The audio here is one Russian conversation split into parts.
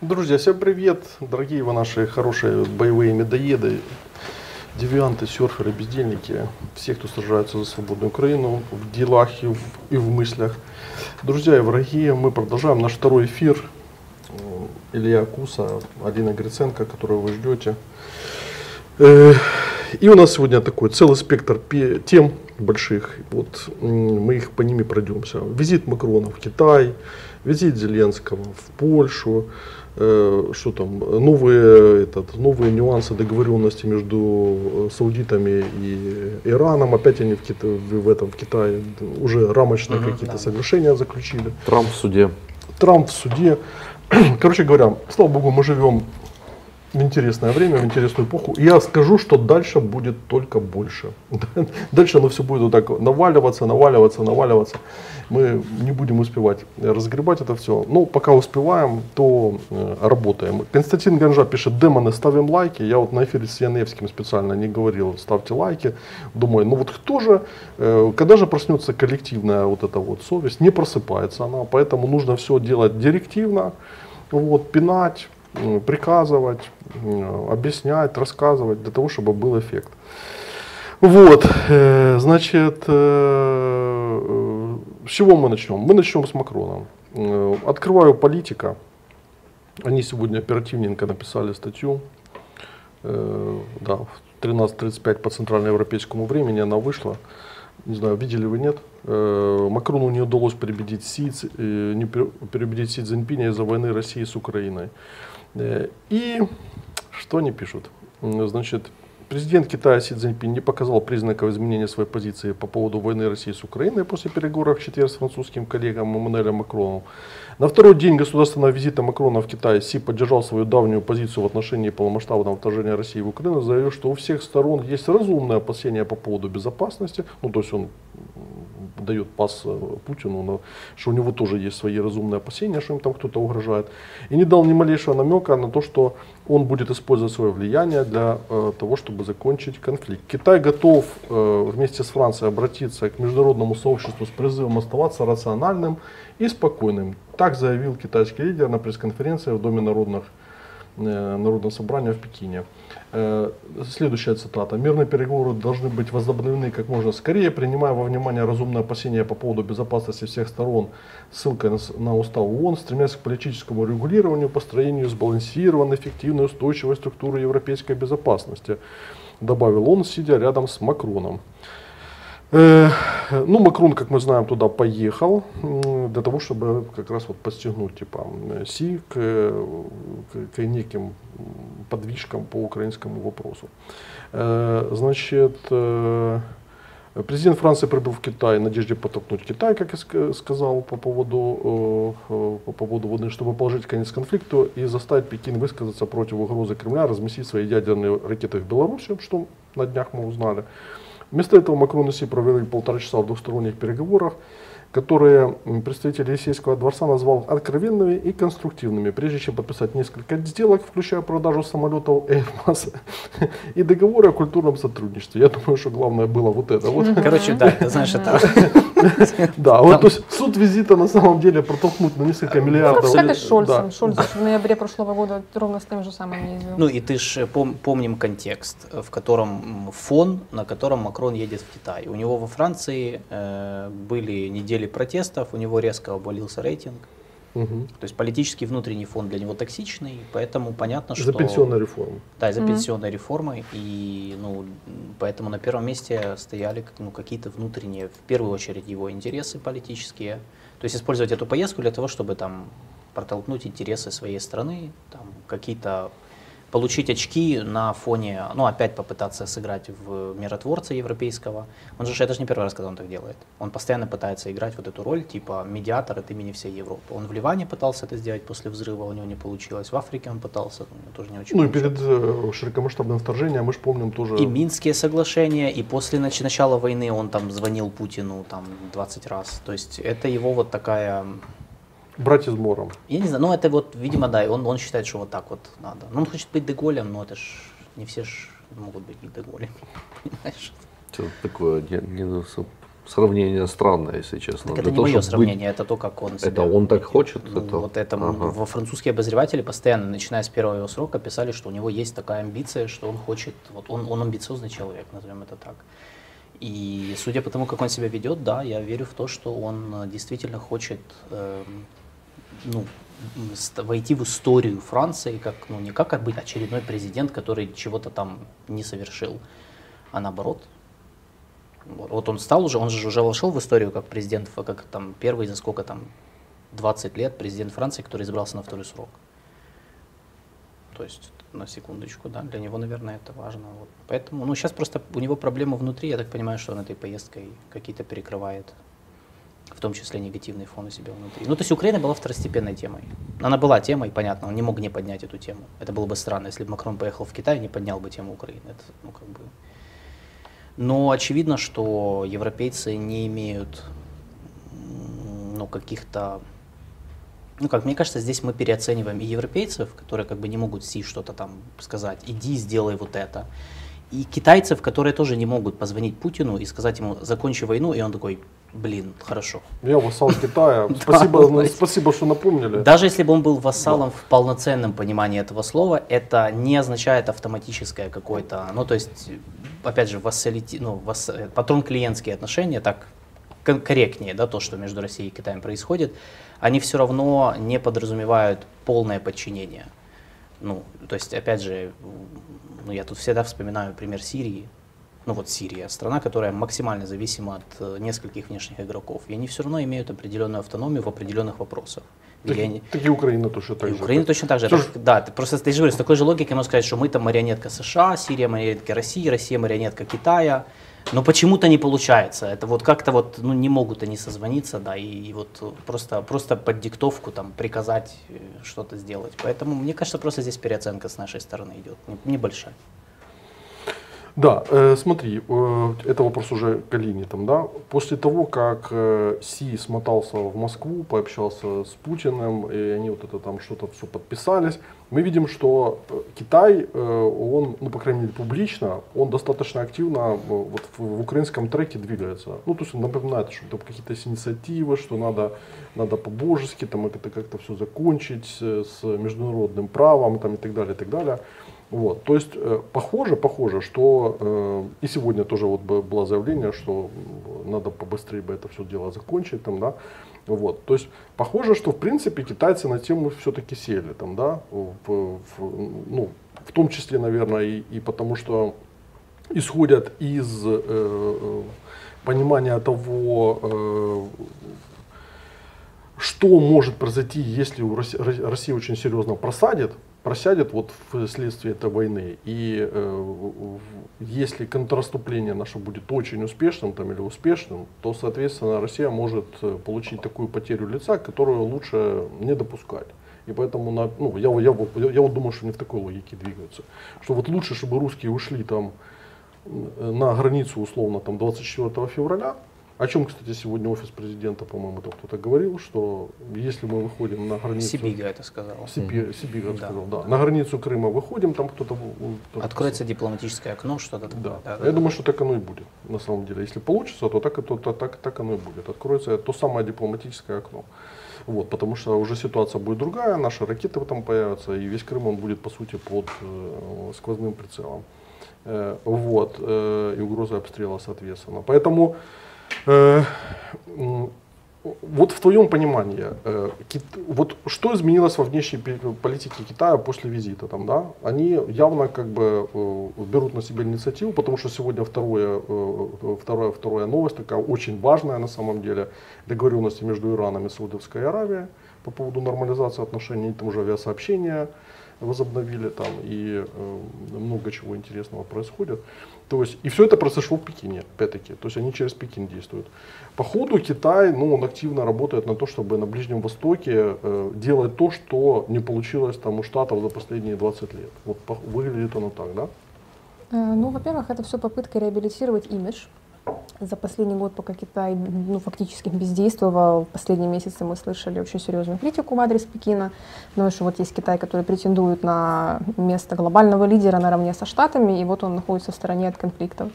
Друзья, всем привет, дорогие вы наши хорошие боевые медоеды, девианты, серферы, бездельники, все, кто сражается за свободную Украину в делах и в, и в мыслях. Друзья и враги, мы продолжаем наш второй эфир. Илья Куса, Алина Гриценко, которую вы ждете. Э, и у нас сегодня такой целый спектр тем больших. Вот мы их по ними пройдемся. Визит Макрона в Китай, визит Зеленского в Польшу, Э, что там, новые, этот, новые нюансы договоренности между э, саудитами и Ираном. Опять они в, Кита, в, этом, в Китае уже рамочные угу, какие-то да. соглашения заключили. Трамп в суде. Трамп в суде. Короче говоря, слава богу, мы живем в интересное время, в интересную эпоху. Я скажу, что дальше будет только больше. Дальше оно все будет вот так наваливаться, наваливаться, наваливаться. Мы не будем успевать разгребать это все. Но пока успеваем, то э, работаем. Константин Ганжа пишет, демоны, ставим лайки. Я вот на эфире с Яневским специально не говорил, ставьте лайки. Думаю, ну вот кто же, э, когда же проснется коллективная вот эта вот совесть? Не просыпается она, поэтому нужно все делать директивно, вот, пинать, приказывать, объяснять, рассказывать, для того, чтобы был эффект. Вот, э, значит, э, с чего мы начнем? Мы начнем с Макрона. Э, открываю политика. Они сегодня оперативненько написали статью. Да, в 13.35 по центральноевропейскому времени она вышла. Не знаю, видели вы нет. Макрону не удалось переубедить Си, не переубедить Си Цзиньпиня из-за войны России с Украиной. Э, и что они пишут? Значит, президент Китая Си Цзиньпин не показал признаков изменения своей позиции по поводу войны России с Украиной после переговоров в четверг с французским коллегом Эммануэлем Макроном. На второй день государственного визита Макрона в Китай Си поддержал свою давнюю позицию в отношении полномасштабного вторжения России в Украину, заявив, что у всех сторон есть разумные опасения по поводу безопасности. Ну, то есть он дает пас э, Путину, но, что у него тоже есть свои разумные опасения, что им там кто-то угрожает. И не дал ни малейшего намека на то, что он будет использовать свое влияние для э, того, чтобы закончить конфликт. Китай готов э, вместе с Францией обратиться к международному сообществу с призывом оставаться рациональным и спокойным. Так заявил китайский лидер на пресс-конференции в Доме народных Э, Народного собрания в Пекине. Э, следующая цитата. Мирные переговоры должны быть возобновлены как можно скорее, принимая во внимание разумные опасения по поводу безопасности всех сторон, ссылкой на устав ООН, стремясь к политическому регулированию, построению сбалансированной, эффективной, устойчивой структуры европейской безопасности, добавил он, сидя рядом с Макроном. Э, ну, Макрон, как мы знаем, туда поехал для того, чтобы как раз вот подстегнуть типа Си к, к, к неким подвижкам по украинскому вопросу. Э, значит, э, президент Франции прибыл в Китай в надежде подтолкнуть Китай, как я сказал, по поводу, по поводу войны, чтобы положить конец конфликту и заставить Пекин высказаться против угрозы Кремля разместить свои ядерные ракеты в Беларуси, что на днях мы узнали. Вместо этого Макрон и Си провели полтора часа в двухсторонних переговорах, которые представитель Елисейского дворца назвал откровенными и конструктивными, прежде чем подписать несколько сделок, включая продажу самолетов Airbus и договоры о культурном сотрудничестве. Я думаю, что главное было вот это. Вот. Короче, да, ты знаешь, это... Да, вот то есть суть визита на самом деле протолкнуть на несколько миллиардов. Ну, как и с Шольцем. Шольц в ноябре прошлого года ровно с тем же самым ездил. Ну и ты же помним контекст, в котором фон, на котором Макрон едет в Китай. У него во Франции э, были недели недели протестов, у него резко обвалился рейтинг. Угу. То есть политический внутренний фон для него токсичный, поэтому понятно, что... За пенсионную реформу. Да, за угу. пенсионной реформой. И ну, поэтому на первом месте стояли ну, какие-то внутренние, в первую очередь, его интересы политические. То есть использовать эту поездку для того, чтобы там протолкнуть интересы своей страны, там какие-то получить очки на фоне, ну, опять попытаться сыграть в миротворца европейского. Он же, это же не первый раз, когда он так делает. Он постоянно пытается играть вот эту роль, типа медиатор от имени всей Европы. Он в Ливане пытался это сделать после взрыва, у него не получилось. В Африке он пытался, у него тоже не очень Ну, и перед э, широкомасштабным вторжением, мы же помним тоже... И Минские соглашения, и после нач- начала войны он там звонил Путину там 20 раз. То есть это его вот такая брать измором. Я не знаю, ну это вот, видимо, да, он, он считает, что вот так вот надо. Ну, он хочет быть Деголем, но это ж не все ж могут быть Деголем, понимаешь? Что такое, не, не сравнение странное, если честно. Так Для это не того, мое сравнение, быть- это то, как он Это себя он так хочет? Ну, Это- Вот это Ага. во французские обозреватели постоянно, начиная с первого его срока, писали, что у него есть такая амбиция, что он хочет, вот он, он амбициозный человек, назовем это так. И судя по тому, как он себя ведет, да, я верю в то, что он действительно хочет эм, ну, войти в историю Франции, как, ну, не как быть очередной президент, который чего-то там не совершил, а наоборот. Вот он стал уже, он же уже вошел в историю как президент, как там первый за сколько там, 20 лет президент Франции, который избрался на второй срок. То есть, на секундочку, да, для него, наверное, это важно. Вот. Поэтому, ну, сейчас просто у него проблема внутри, я так понимаю, что он этой поездкой какие-то перекрывает, в том числе негативный фон у себя внутри. Ну, то есть Украина была второстепенной темой. Она была темой, понятно, он не мог не поднять эту тему. Это было бы странно, если бы Макрон поехал в Китай и не поднял бы тему Украины. Это, ну, как бы... Но очевидно, что европейцы не имеют ну, каких-то ну, как мне кажется, здесь мы переоцениваем и европейцев, которые как бы не могут си что-то там сказать, иди, сделай вот это. И китайцев, которые тоже не могут позвонить Путину и сказать ему, закончи войну, и он такой, блин, хорошо. Я вассал Китая. Спасибо, ну, спасибо, что напомнили. Даже если бы он был вассалом в полноценном понимании этого слова, это не означает автоматическое какое-то, ну то есть, опять же, вассалити, ну, васс- э, патрон-клиентские отношения, так корректнее, да, то, что между Россией и Китаем происходит, они все равно не подразумевают полное подчинение. Ну, то есть, опять же, ну, я тут всегда вспоминаю пример Сирии. Ну вот Сирия, страна, которая максимально зависима от э, нескольких внешних игроков. И они все равно имеют определенную автономию в определенных вопросах. Так, они- так и Украина тоже так и же. Украина точно так же. Это- да, ты просто ты же говоришь, с такой же логикой можно сказать, что мы там марионетка США, Сирия марионетка России, Россия марионетка Китая. Но почему-то не получается. Это вот как-то вот ну, не могут они созвониться, да, и, и вот э, просто, просто под диктовку там приказать э, что-то сделать. Поэтому мне кажется, просто здесь переоценка с нашей стороны идет, не- небольшая. Да, э, смотри, э, это вопрос уже к Алине там, да. После того, как э, Си смотался в Москву, пообщался с Путиным, и они вот это там что-то все подписались, мы видим, что э, Китай, э, он, ну, по крайней мере, публично, он достаточно активно э, вот в, в украинском треке двигается. Ну, то есть он напоминает, что там какие-то инициативы, что надо, надо по-божески там это как-то все закончить э, с международным правом там, и так далее, и так далее. Вот, то есть э, похоже, похоже, что э, и сегодня тоже вот было заявление, что надо побыстрее бы это все дело закончить, там, да, вот, то есть похоже, что в принципе китайцы на тему все-таки сели, там, да, в, в- ну, в том числе, наверное, и, и потому что исходят из э, э, понимания того, э, что может произойти, если у Росси- Ро- Россия очень серьезно просадит, просядет вот вследствие этой войны. И э, если контрнаступление наше будет очень успешным там, или успешным, то, соответственно, Россия может э, получить такую потерю лица, которую лучше не допускать. И поэтому на, ну, я, я, я, я вот думаю, что они в такой логике двигаются. Что вот лучше, чтобы русские ушли там на границу условно там 24 февраля, о чем, кстати, сегодня офис президента, по-моему, там кто-то говорил, что если мы выходим на границу... Сибига это сказал. Сибирь, Сибирь, я бы Да. сказал, да. На границу Крыма выходим, там кто-то... у- Откроется дипломатическое окно, что-то Да. такое. Я думаю, что так оно и будет, на самом деле. Если получится, то так, то, то- так, так оно и будет. Откроется то самое дипломатическое окно. Вот, потому что уже ситуация будет другая, наши ракеты там появятся, и весь Крым он будет, по сути, под э, сквозным прицелом. Э, вот, э, и угроза обстрела, соответственно. Поэтому вот в твоем понимании, э, вот что изменилось во внешней пи- политике Китая после визита там, да? Они явно как бы э, берут на себя инициативу, потому что сегодня второе, э, второе, вторая новость такая очень важная на самом деле, договоренности между Ираном и Саудовской Аравией по поводу нормализации отношений, там уже авиасообщения возобновили там и э, много чего интересного происходит. То есть, и все это произошло в Пекине, опять-таки. То есть они через Пекин действуют. По ходу Китай, ну, он активно работает на то, чтобы на Ближнем Востоке э, делать то, что не получилось там у Штатов за последние 20 лет. Вот по- выглядит оно так, да? Э, Ну, во-первых, это все попытка реабилитировать имидж. За последний год, пока Китай ну, фактически бездействовал, в последние месяцы мы слышали очень серьезную критику в адрес Пекина. Потому что вот есть Китай, который претендует на место глобального лидера наравне со Штатами, и вот он находится в стороне от конфликтов.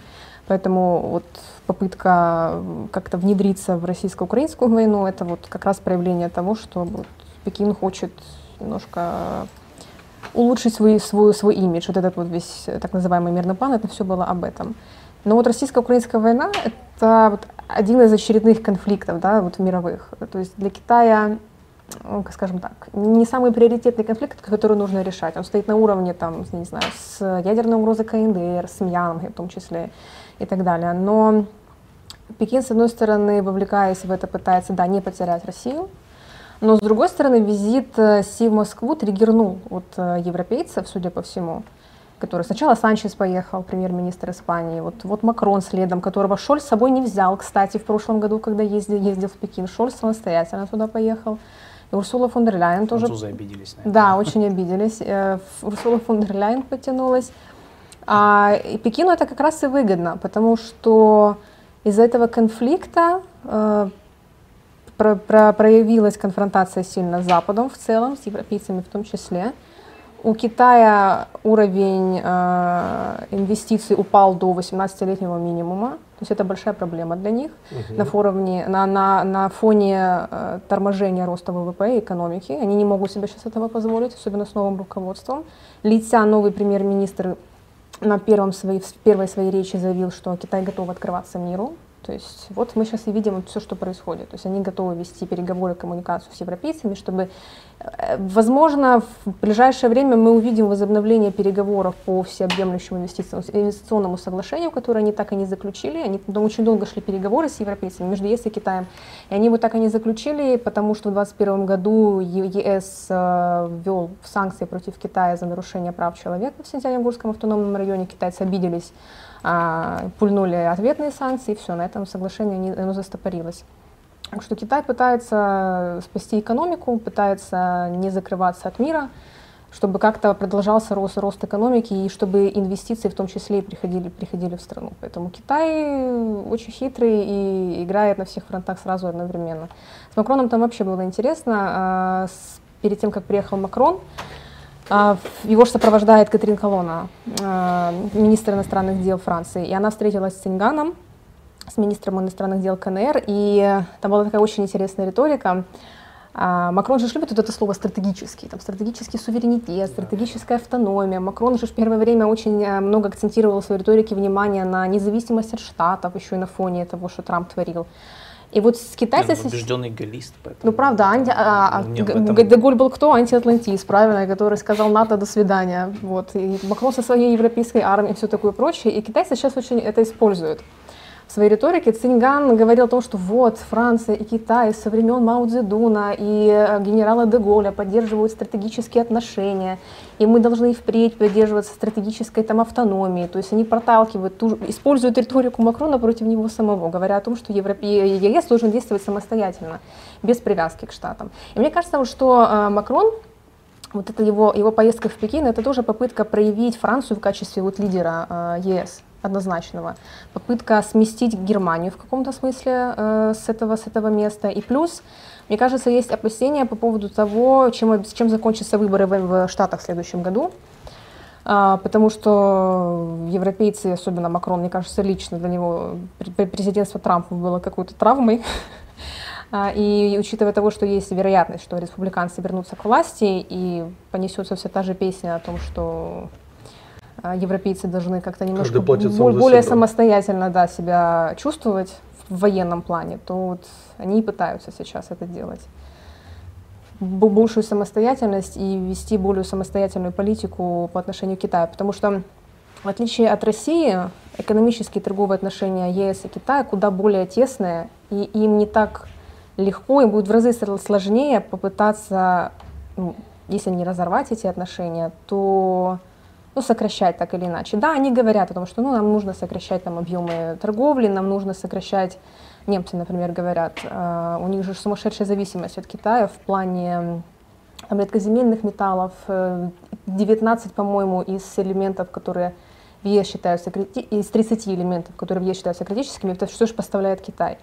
Поэтому вот попытка как-то внедриться в российско-украинскую войну, это вот как раз проявление того, что вот Пекин хочет немножко улучшить свой, свой, свой имидж. Вот этот вот весь так называемый мирный план, это все было об этом. Но вот российско-украинская война — это вот один из очередных конфликтов да, вот мировых. То есть для Китая скажем так, не самый приоритетный конфликт, который нужно решать. Он стоит на уровне, там, не знаю, с ядерной угрозой КНДР, с Мьянмой в том числе и так далее. Но Пекин, с одной стороны, вовлекаясь в это, пытается, да, не потерять Россию, но с другой стороны, визит э, Си в Москву триггернул от э, европейцев, судя по всему, который сначала Санчес поехал, премьер-министр Испании, вот, вот Макрон следом, которого Шольц с собой не взял, кстати, в прошлом году, когда ездил, ездил в Пекин, Шольц самостоятельно туда поехал. И Урсула фон дер Ляйен тоже... Французы обиделись. Наверное. Да, очень обиделись. Э, Урсула фон дер Ляйен потянулась. А и Пекину это как раз и выгодно, потому что из-за этого конфликта э, про, про, проявилась конфронтация сильно с Западом в целом, с европейцами в том числе. У Китая уровень э, инвестиций упал до 18-летнего минимума, то есть это большая проблема для них угу. на, форуме, на, на, на фоне э, торможения роста ВВП и экономики. Они не могут себе сейчас этого позволить, особенно с новым руководством. Лица новый премьер-министр на первом своей, в первой своей речи заявил, что Китай готов открываться миру. То есть вот мы сейчас и видим все, что происходит. То есть они готовы вести переговоры, коммуникацию с европейцами, чтобы, э, возможно, в ближайшее время мы увидим возобновление переговоров по всеобъемлющему инвестиционному соглашению, которое они так и не заключили. Они очень долго шли переговоры с европейцами между ЕС и Китаем. И они бы так и не заключили, потому что в 2021 году ЕС э, ввел санкции против Китая за нарушение прав человека в Синьцзянь-Угорском автономном районе. Китайцы обиделись пульнули ответные санкции, и все, на этом соглашение не, оно застопорилось. Так что Китай пытается спасти экономику, пытается не закрываться от мира, чтобы как-то продолжался рост, рост экономики и чтобы инвестиции в том числе и приходили, приходили в страну. Поэтому Китай очень хитрый и играет на всех фронтах сразу одновременно. С Макроном там вообще было интересно. А, перед тем, как приехал Макрон, а, его же сопровождает Катрин Колона, а, министр иностранных дел Франции. И она встретилась с Синганом, с министром иностранных дел КНР, и там была такая очень интересная риторика. А, Макрон же любит вот это слово стратегический, там стратегический суверенитет, стратегическая автономия. Макрон же в первое время очень э, много акцентировал в своей риторике внимание на независимость от штатов, еще и на фоне того, что Трамп творил. И вот с китайцами... Ну, убежденный галлист. Поэтому... Ну, правда, анти... а, а, этом... Деголь был кто? Антиатлантист, правильно, который сказал НАТО «до свидания». Вот. И Макрон со своей европейской армией и все такое прочее. И китайцы сейчас очень это используют своей риторике Цинган говорил о том, что вот Франция и Китай со времен Мао Цзэдуна и э, генерала Деголя поддерживают стратегические отношения, и мы должны впредь придерживаться стратегической там автономии. То есть они проталкивают, ту, используют риторику Макрона против него самого, говоря о том, что Европе, ЕС должен действовать самостоятельно, без привязки к Штатам. И мне кажется, что э, Макрон вот это его, его поездка в Пекин, это тоже попытка проявить Францию в качестве вот лидера э, ЕС однозначного. Попытка сместить Германию в каком-то смысле э, с, этого, с этого места. И плюс, мне кажется, есть опасения по поводу того, чем, чем закончатся выборы в, в Штатах в следующем году. А, потому что европейцы, особенно Макрон, мне кажется, лично для него президентство Трампа было какой-то травмой. А, и учитывая того, что есть вероятность, что республиканцы вернутся к власти, и понесется вся та же песня о том, что европейцы должны как-то немножко более, самостоятельно да, себя чувствовать в военном плане, то вот они и пытаются сейчас это делать. Большую самостоятельность и вести более самостоятельную политику по отношению к Китаю. Потому что, в отличие от России, экономические и торговые отношения ЕС и Китая куда более тесные, и им не так легко, им будет в разы сложнее попытаться, ну, если не разорвать эти отношения, то ну, сокращать так или иначе. Да, они говорят о том, что ну, нам нужно сокращать там, объемы торговли, нам нужно сокращать, немцы, например, говорят, э, у них же сумасшедшая зависимость от Китая в плане там, редкоземельных металлов, 19, э, по-моему, из элементов, которые в ЕС считаются, из 30 элементов, которые в ЕС считаются критическими, это что же поставляет Китай.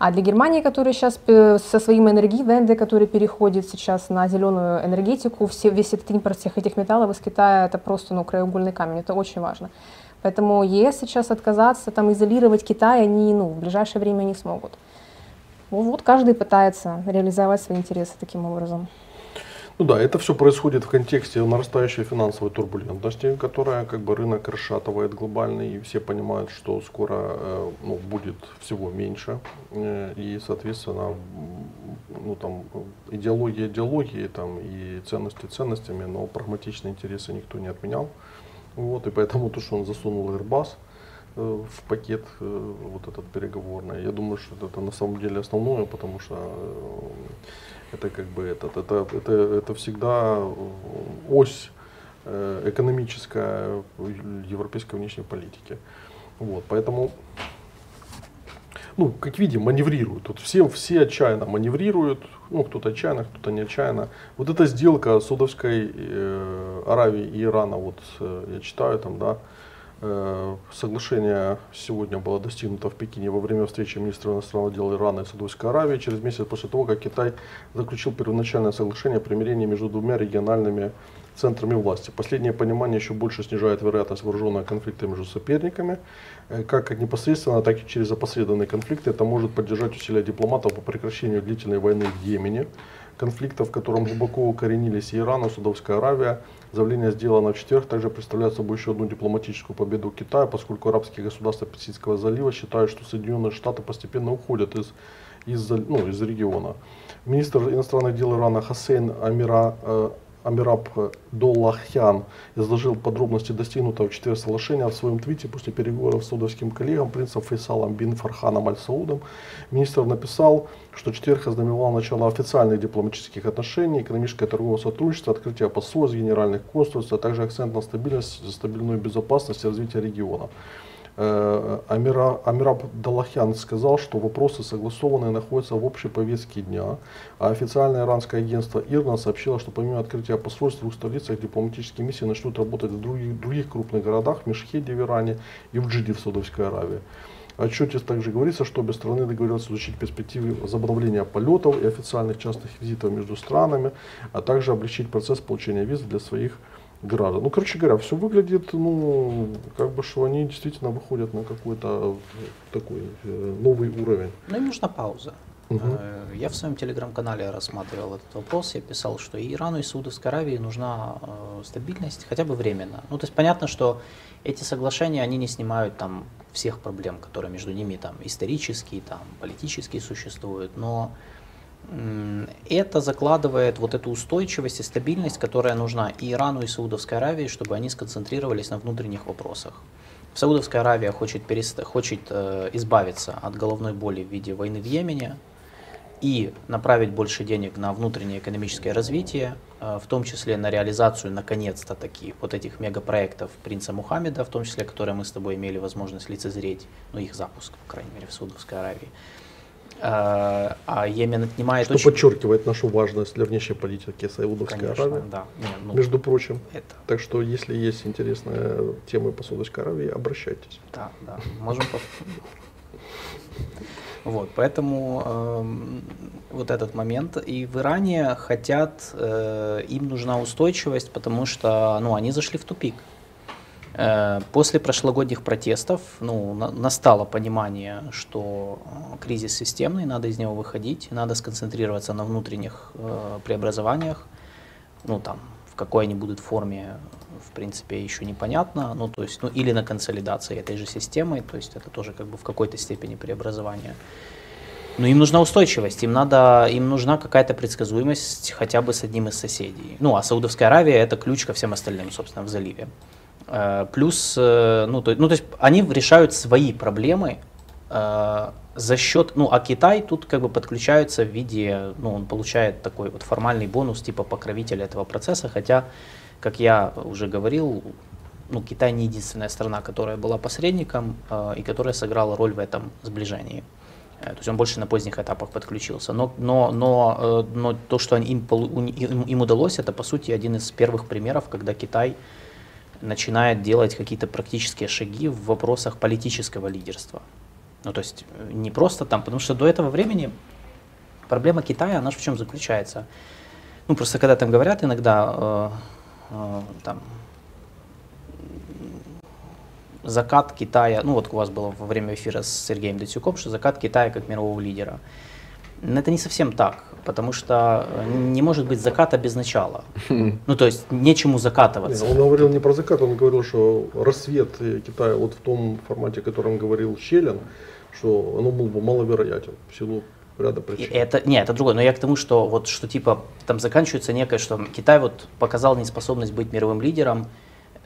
А для Германии, которая сейчас э, со своим энергивенде, который переходит сейчас на зеленую энергетику, все, весь этот импорт всех этих металлов из Китая, это просто ну, краеугольный камень, это очень важно. Поэтому ЕС сейчас отказаться, там, изолировать Китай они ну, в ближайшее время не смогут. Вот, вот каждый пытается реализовать свои интересы таким образом. Ну да, это все происходит в контексте нарастающей финансовой турбулентности, которая как бы рынок расшатывает глобальный, и все понимают, что скоро э, ну, будет всего меньше, э, и, соответственно, ну, там, идеология идеологии там, и ценности ценностями, но прагматичные интересы никто не отменял. Вот, и поэтому то, что он засунул Airbus э, в пакет вот этот переговорный, я думаю, что это на самом деле основное, потому что это как бы этот, это, это, это всегда ось э, экономическая европейской внешней политики. Вот, поэтому, ну, как видим, маневрируют. Тут все, все отчаянно маневрируют, ну, кто-то отчаянно, кто-то не отчаянно. Вот эта сделка Саудовской э, Аравии и Ирана, вот э, я читаю там, да, Э, соглашение сегодня было достигнуто в Пекине во время встречи министра иностранных дел Ирана и Саудовской Аравии через месяц после того, как Китай заключил первоначальное соглашение о примирении между двумя региональными центрами власти. Последнее понимание еще больше снижает вероятность вооруженного конфликта между соперниками. Э, как непосредственно, так и через опосредованные конфликты это может поддержать усилия дипломатов по прекращению длительной войны в Йемене, конфликта, в котором глубоко укоренились Иран, и Саудовская Аравия. Заявление сделано в четверг, также представляет собой еще одну дипломатическую победу Китая, поскольку арабские государства Персидского залива считают, что Соединенные Штаты постепенно уходят из, из, ну, из региона. Министр иностранных дел Ирана Хасейн Амира э, Амираб Доллахян изложил подробности достигнутого в соглашения в своем твите после переговоров с саудовским коллегом принцем Фейсалом бин Фарханом Аль-Саудом. Министр написал, что четверг ознаменовал начало официальных дипломатических отношений, экономическое и торговое сотрудничество, открытие посольств, генеральных консульств, а также акцент на стабильность, стабильную безопасность и развитие региона. Э, Амира, Амираб Далахян сказал, что вопросы согласованные находятся в общей повестке дня, а официальное иранское агентство ИРНА сообщило, что помимо открытия посольств в двух столицах дипломатические миссии начнут работать в других, других крупных городах, в Мешхеде в Иране и в Джиде в Саудовской Аравии. Отчете также говорится, что обе страны договорились изучить перспективы возобновления полетов и официальных частных визитов между странами, а также облегчить процесс получения виз для своих граждан. Ну, короче говоря, все выглядит, ну, как бы, что они действительно выходят на какой-то такой э, новый уровень. Ну, им нужна пауза. Угу. Я в своем телеграм-канале рассматривал этот вопрос. Я писал, что и Ирану, и Саудовской Аравии нужна э, стабильность, хотя бы временно. Ну, то есть понятно, что эти соглашения, они не снимают там всех проблем, которые между ними там исторические, там политические существуют, но это закладывает вот эту устойчивость и стабильность, которая нужна и Ирану, и Саудовской Аравии, чтобы они сконцентрировались на внутренних вопросах. Саудовская Аравия хочет, перест... хочет э, избавиться от головной боли в виде войны в Йемене и направить больше денег на внутреннее экономическое развитие, э, в том числе на реализацию, наконец-то, таких вот этих мегапроектов принца Мухаммеда, в том числе, которые мы с тобой имели возможность лицезреть, ну их запуск, по крайней мере, в Саудовской Аравии. А, а Йемен отнимает Что очень... подчеркивает нашу важность для внешней политики Саудовской Аравии. Да. Не, ну, между прочим. Это... Так что, если есть интересные темы по Саудовской Аравии, обращайтесь. Да, да. Можем Вот, поэтому э, вот этот момент. И в Иране хотят, э, им нужна устойчивость, потому что ну, они зашли в тупик. Э, после прошлогодних протестов ну, настало понимание, что э, кризис системный, надо из него выходить, надо сконцентрироваться на внутренних э, преобразованиях. Ну, там, в какой они будут форме, в принципе, еще непонятно. Ну, то есть, ну, или на консолидации этой же системы, то есть это тоже как бы в какой-то степени преобразование. Но им нужна устойчивость, им, надо, им нужна какая-то предсказуемость хотя бы с одним из соседей. Ну, а Саудовская Аравия – это ключ ко всем остальным, собственно, в заливе. Э, плюс, э, ну то, ну, то есть они решают свои проблемы э, за счет, ну, а Китай тут как бы подключается в виде, ну, он получает такой вот формальный бонус типа покровителя этого процесса, хотя, как я уже говорил, ну, Китай не единственная страна, которая была посредником э, и которая сыграла роль в этом сближении. То есть он больше на поздних этапах подключился. Но, но, но, но то, что им, им, им удалось, это по сути один из первых примеров, когда Китай начинает делать какие-то практические шаги в вопросах политического лидерства. Ну, то есть э, не просто там, потому что до этого времени проблема Китая, она же в чем заключается? Ну, просто когда там говорят иногда, э, э, там, закат Китая, ну вот у вас было во время эфира с Сергеем Датюком, что закат Китая как мирового лидера. Но это не совсем так, потому что э, не может быть заката без начала. Ну то есть нечему закатываться. Не, он говорил не про закат, он говорил, что рассвет э, Китая вот в том формате, о котором говорил Щелин, что оно был бы маловероятен в силу ряда причин. Это, нет, это другое. Но я к тому, что вот что типа там заканчивается некое, что Китай вот показал неспособность быть мировым лидером,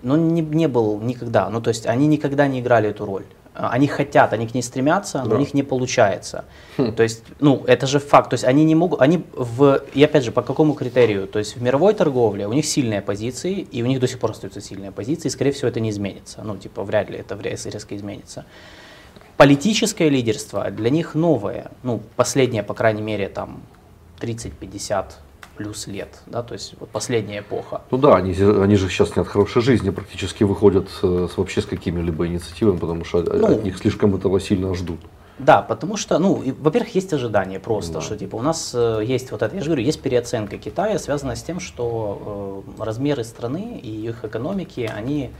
но не, не был никогда. Ну то есть они никогда не играли эту роль. Они хотят, они к ней стремятся, но Да. у них не получается. То есть, ну, это же факт. То есть они не могут, они в, и опять же, по какому критерию? То есть в мировой торговле у них сильные позиции, и у них до сих пор остаются сильные позиции, и скорее всего это не изменится. Ну, типа, вряд ли это резко изменится. Политическое лидерство для них новое, ну, последнее, по крайней мере, там, 30-50 плюс лет, да, то есть вот последняя эпоха. Ну да, они, же- они же сейчас не от хорошей жизни практически выходят э, с, вообще с какими-либо инициативами, потому что Ну. от них слишком этого сильно ждут. Да, потому что, ну, во-первых, есть ожидание просто, Да. что типа у нас э, есть вот это, я же говорю, есть переоценка Китая, связанная с тем, что э, размеры страны и их экономики, они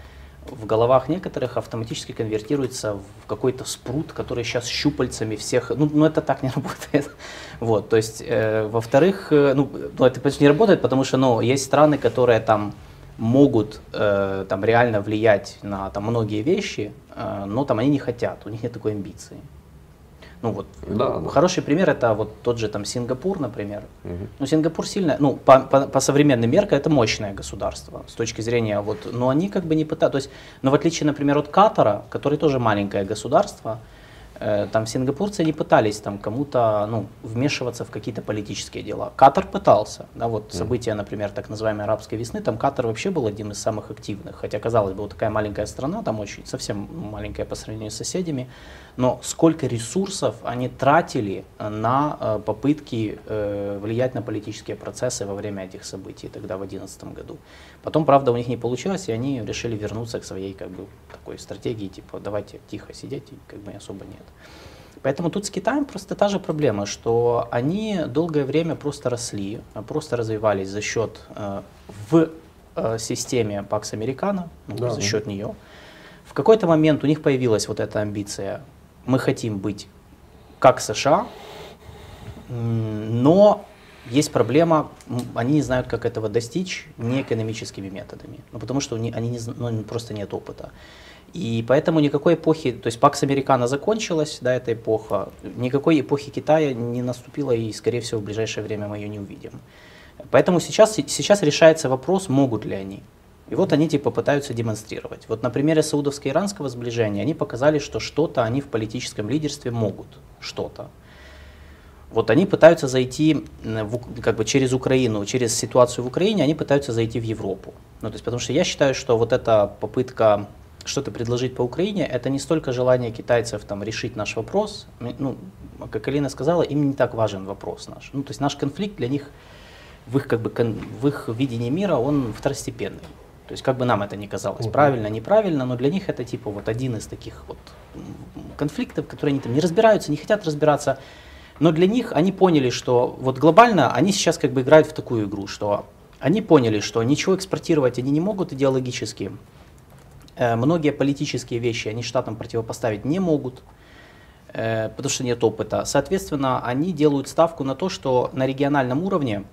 в головах некоторых автоматически конвертируются в какой-то спрут, который сейчас щупальцами всех, ну, ну это так не работает. Вот, то есть, э, во-вторых, э, ну, ну, это почти не работает, потому что, ну, есть страны, которые там могут э, там реально влиять на там многие вещи, э, но там они не хотят, у них нет такой амбиции. Ну вот, Да, да. хороший пример это вот тот же там Сингапур, например. Мгм. Ну, Сингапур сильно, ну, по, по, по современным меркам это мощное государство с точки зрения вот, но они как бы не пытаются, то есть, но в отличие, например, от Катара, который тоже маленькое государство, э, там сингапурцы не пытались там кому-то, ну, вмешиваться в какие-то политические дела. Катар пытался, да, вот события, например, так называемой арабской весны, там Катар вообще был одним из самых активных, хотя, казалось бы, вот такая маленькая страна, там очень, совсем маленькая по сравнению с соседями, но сколько ресурсов они тратили э, на э, попытки э, влиять на политические процессы во время этих событий тогда в 2011 году. Потом, правда, у них не получилось, и они решили вернуться к своей как бы такой стратегии, типа давайте тихо сидеть, и как бы особо нет. Поэтому тут с Китаем просто та же проблема, что они долгое время просто росли, просто развивались за счет в системе Pax Americana, ну, Да. за счет нее. В какой-то момент у них появилась вот эта амбиция, мы хотим быть как США, но есть проблема, они не знают, как этого достичь не экономическими методами, ну, потому что они не, ну, просто нет опыта. И поэтому никакой эпохи, то есть Пакс Американо закончилась, да, эта эпоха, никакой эпохи Китая не наступила, и, скорее всего, в ближайшее время мы ее не увидим. Поэтому сейчас, сейчас решается вопрос, могут ли они. И вот они типа пытаются демонстрировать. Вот на примере саудовско-иранского сближения они показали, что что-то они в политическом лидерстве могут. Что-то. Вот они пытаются зайти в как бы через Украину, через ситуацию в Украине, они пытаются зайти в Европу. Ну, то есть, потому что я считаю, что вот эта попытка что-то предложить по Украине, это не столько желание китайцев там решить наш вопрос, ну, как Алина сказала, им не так важен вопрос наш. Ну, то есть наш конфликт для них в их, как бы, в их видении мира, он второстепенный. То есть как бы нам это ни казалось, правильно, неправильно, но для них это типа вот один из таких вот конфликтов, которые они там не разбираются, не хотят разбираться. Но для них они поняли, что вот глобально они сейчас как бы играют в такую игру, что они поняли, что ничего экспортировать они не могут идеологически. Э, Многие политические вещи они штатам противопоставить не могут, э, потому что нет опыта. Соответственно, они делают ставку на то, что на региональном уровне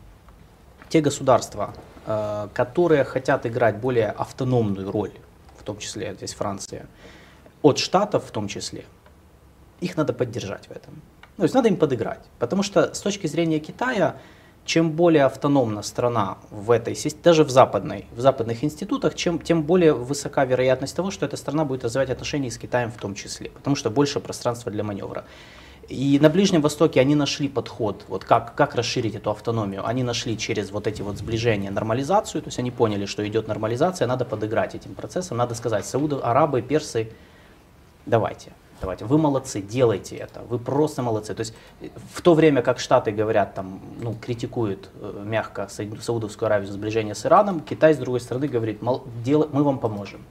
те государства, которые хотят играть более автономную роль, в том числе здесь Франция, от штатов в том числе, их надо поддержать в этом. Ну, то есть надо им подыграть. Потому что с точки зрения Китая, чем более автономна страна в этой системе, даже в, западной, в западных институтах, чем, тем более высока вероятность того, что эта страна будет развивать отношения с Китаем в том числе. Потому что больше пространства для маневра. И на Ближнем Востоке они нашли подход, вот как, как расширить эту автономию. Они нашли через вот эти вот сближения нормализацию, то есть они поняли, что идет нормализация, надо подыграть этим процессам, надо сказать, сауды, арабы, персы, давайте, давайте, вы молодцы, делайте это, вы просто молодцы. То есть э, в то время, как Штаты говорят, там, ну, критикуют э, мягко Сау- Саудовскую Аравию за сближение с Ираном, Китай, с другой стороны, говорит, мол, дел- мы вам поможем.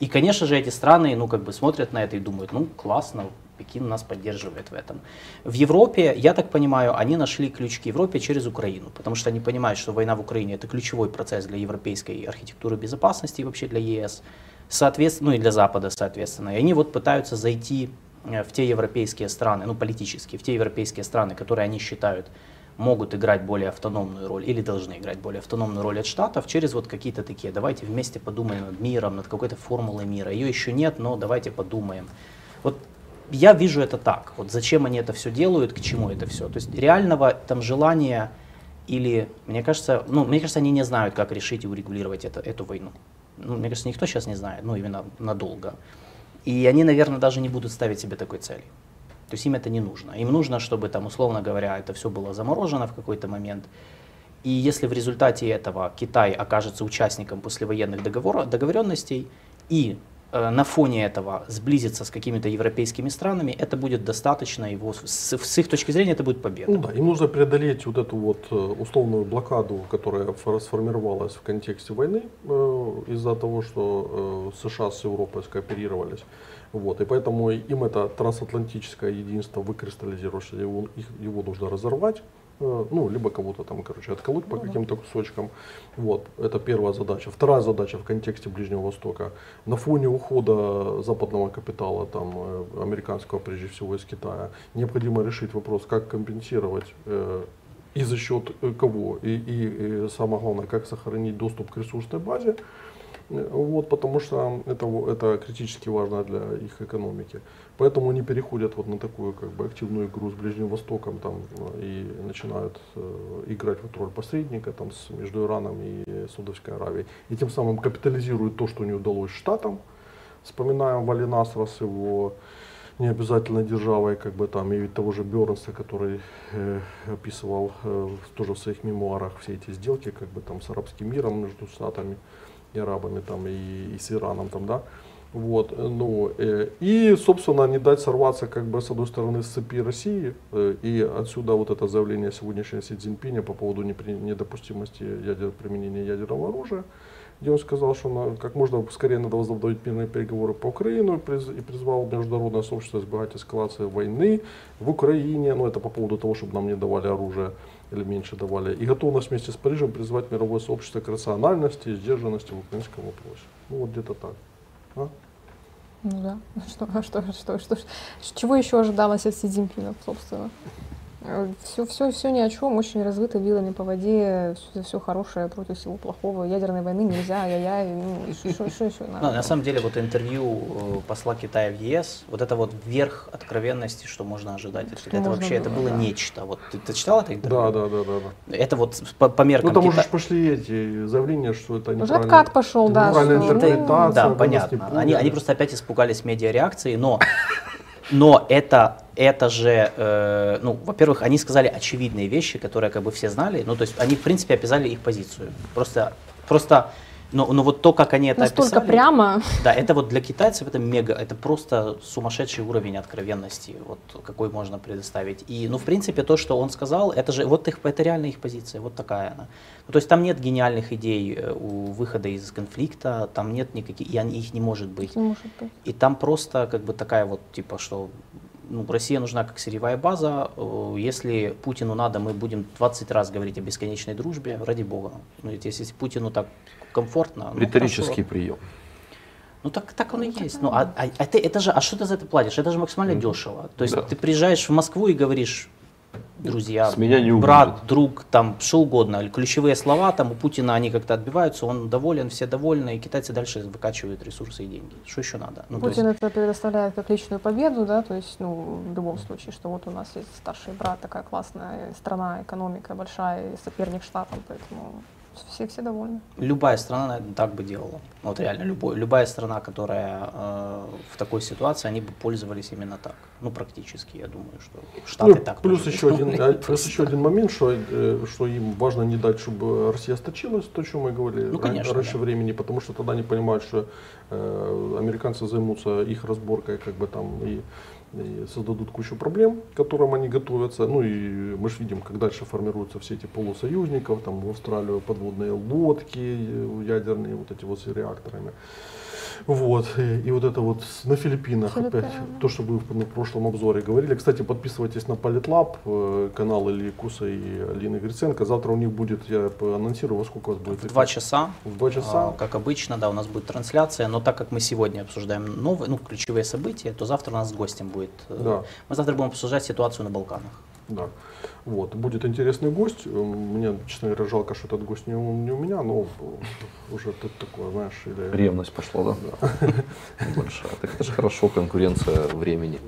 И, конечно же, эти страны, ну, как бы смотрят на это и думают, ну, классно, Пекин нас поддерживает в этом. В Европе, я так понимаю, они нашли ключ к Европе через Украину, потому что они понимают, что война в Украине это ключевой процесс для европейской архитектуры безопасности и вообще для ЕС. соответственно, ну и для Запада, соответственно. И они вот пытаются зайти э, в те европейские страны, ну политические, в те европейские страны, которые они считают могут играть более автономную роль или должны играть более автономную роль от штатов через вот какие-то такие, давайте вместе подумаем над миром, над какой-то формулой мира. Ее еще нет, но давайте подумаем. Вот я вижу это так. Вот зачем они это все делают, к чему это все. То есть реального там желания или, мне кажется, ну, мне кажется, они не знают, как решить и урегулировать это, эту войну. Ну, мне кажется, никто сейчас не знает, ну, именно надолго. И они, наверное, даже не будут ставить себе такой цели. То есть им это не нужно. Им нужно, чтобы там, условно говоря, это все было заморожено в какой-то момент. И если в результате этого Китай окажется участником послевоенных договор, договоренностей и э, на фоне этого сблизиться с какими-то европейскими странами, это будет достаточно его, с, с их точки зрения, это будет победа. Ну да, им нужно преодолеть вот эту вот э, условную блокаду, которая сформировалась в контексте войны э, из-за того, что э, США с Европой скооперировались. Вот, и поэтому им это трансатлантическое единство выкристаллизировалось, его, их, его нужно разорвать, э, ну, либо кого-то там, короче, отколоть по ну каким-то кусочкам. Вот, это первая задача. Вторая задача в контексте Ближнего Востока. На фоне ухода западного капитала, там, э, американского, прежде всего, из Китая, необходимо решить вопрос, как компенсировать э, и за счет кого, и, и, и самое главное, как сохранить доступ к ресурсной базе, вот, потому что это, это критически важно для их экономики. Поэтому они переходят вот на такую как бы, активную игру с Ближним Востоком там, и начинают э, играть вот роль посредника там, с, между Ираном и Саудовской Аравией. И тем самым капитализируют то, что не удалось Штатам. Вспоминаем Вали Насра с его необязательно державой, как бы там, и того же Бернса, который э, описывал э, тоже в своих мемуарах все эти сделки, как бы там с арабским миром между штатами и арабами там, и, и с Ираном там, да. Вот, ну, э, и, собственно, не дать сорваться, как бы, с одной стороны, с цепи России, э, и отсюда вот это заявление сегодняшнего Си Цзиньпиня по поводу непри, недопустимости ядер, применения ядерного оружия, где он сказал, что на, как можно скорее надо возобновить мирные переговоры по Украину и, приз, и призвал международное сообщество избегать эскалации войны в Украине, ну, это по поводу того, чтобы нам не давали оружие или меньше давали, и готовность вместе с Парижем призвать мировое сообщество к рациональности и сдержанности в украинском вопросе. Ну вот где-то так. А? Ну да. Что, что, что, что, чего еще ожидалось от Си Цзиньпина, собственно? Все, все, все ни о чем, очень развито вилами по воде, все, все хорошее против всего плохого. Ядерной войны нельзя, я-я, ну, что, что еще надо? Ну, на самом деле, вот интервью э, посла Китая в ЕС, вот это вот верх откровенности, что можно ожидать. Что это вообще, было, это было да. нечто. Вот ты, ты читал это интервью? Да, да, да, да. да. Это вот по, по меркам Ну, там Кита... уже пошли эти заявления, что это Уже откат пошел, да. Неправильная интерпретация. Да, понятно. Они, они просто опять испугались медиареакции, но но это, это же, э, ну, во-первых, они сказали очевидные вещи, которые как бы все знали. Ну, то есть они, в принципе, описали их позицию. Просто, просто но, но вот то, как они это Настолько описали... прямо. Да, это вот для китайцев это мега, это просто сумасшедший уровень откровенности, вот какой можно предоставить. И, ну, в принципе, то, что он сказал, это же, вот их, это реально их позиция, вот такая она. Ну, то есть там нет гениальных идей э, у выхода из конфликта, там нет никаких, и они, их не может быть. Не может быть. И там просто как бы такая вот, типа, что ну, Россия нужна как сырьевая база. Э, если Путину надо, мы будем 20 раз говорить о бесконечной дружбе, ради бога. Ну, если Путину так комфортно. Ну, Риторический ну, прием. Ну так, так оно и есть. Ну, а, а, а ты, это же, а что ты за это платишь? Это же максимально дешево. То есть да. ты приезжаешь в Москву и говоришь, друзья, С меня не брат, друг, там, что угодно, ключевые слова, там у Путина они как-то отбиваются, он доволен, все довольны, и китайцы дальше выкачивают ресурсы и деньги. Что еще надо? Ну, Путин есть... это предоставляет как личную победу, да, то есть, ну, в любом случае, что вот у нас есть старший брат, такая классная страна, экономика большая, соперник штатам, поэтому все, все довольны. Любая страна наверное, так бы делала. Вот реально, любой, любая страна, которая э, в такой ситуации, они бы пользовались именно так. Ну, практически, я думаю, что Штаты ну, так плюс еще, один, а, плюс еще один момент, что, э, что им важно не дать, чтобы Россия сточилась, то, о чем мы говорили ну, конечно, раньше да. времени, потому что тогда они понимают, что э, американцы займутся их разборкой, как бы там и создадут кучу проблем, к которым они готовятся. Ну и мы же видим, как дальше формируются все эти полусоюзников, там в Австралию подводные лодки ядерные, вот эти вот с реакторами. Вот, и, и вот это вот на Филиппинах Филиппины. опять, то, что вы в, на прошлом обзоре говорили. Кстати, подписывайтесь на Политлаб, э, канал Ильи Куса и Алины Гриценко. Завтра у них будет, я анонсирую, во сколько у вас будет? В два часа, В два часа. а, как обычно, да, у нас будет трансляция, но так как мы сегодня обсуждаем новые, ну, ключевые события, то завтра у нас с гостем будет. э, Да. Мы завтра будем обсуждать ситуацию на Балканах. Да. Вот. Будет интересный гость. Э, Мне, честно говоря, жалко, что этот гость не, у- не у меня, но э, уже тут такое, знаешь, или... Ревность пошла, да? Большая. Так это же хорошо, конкуренция времени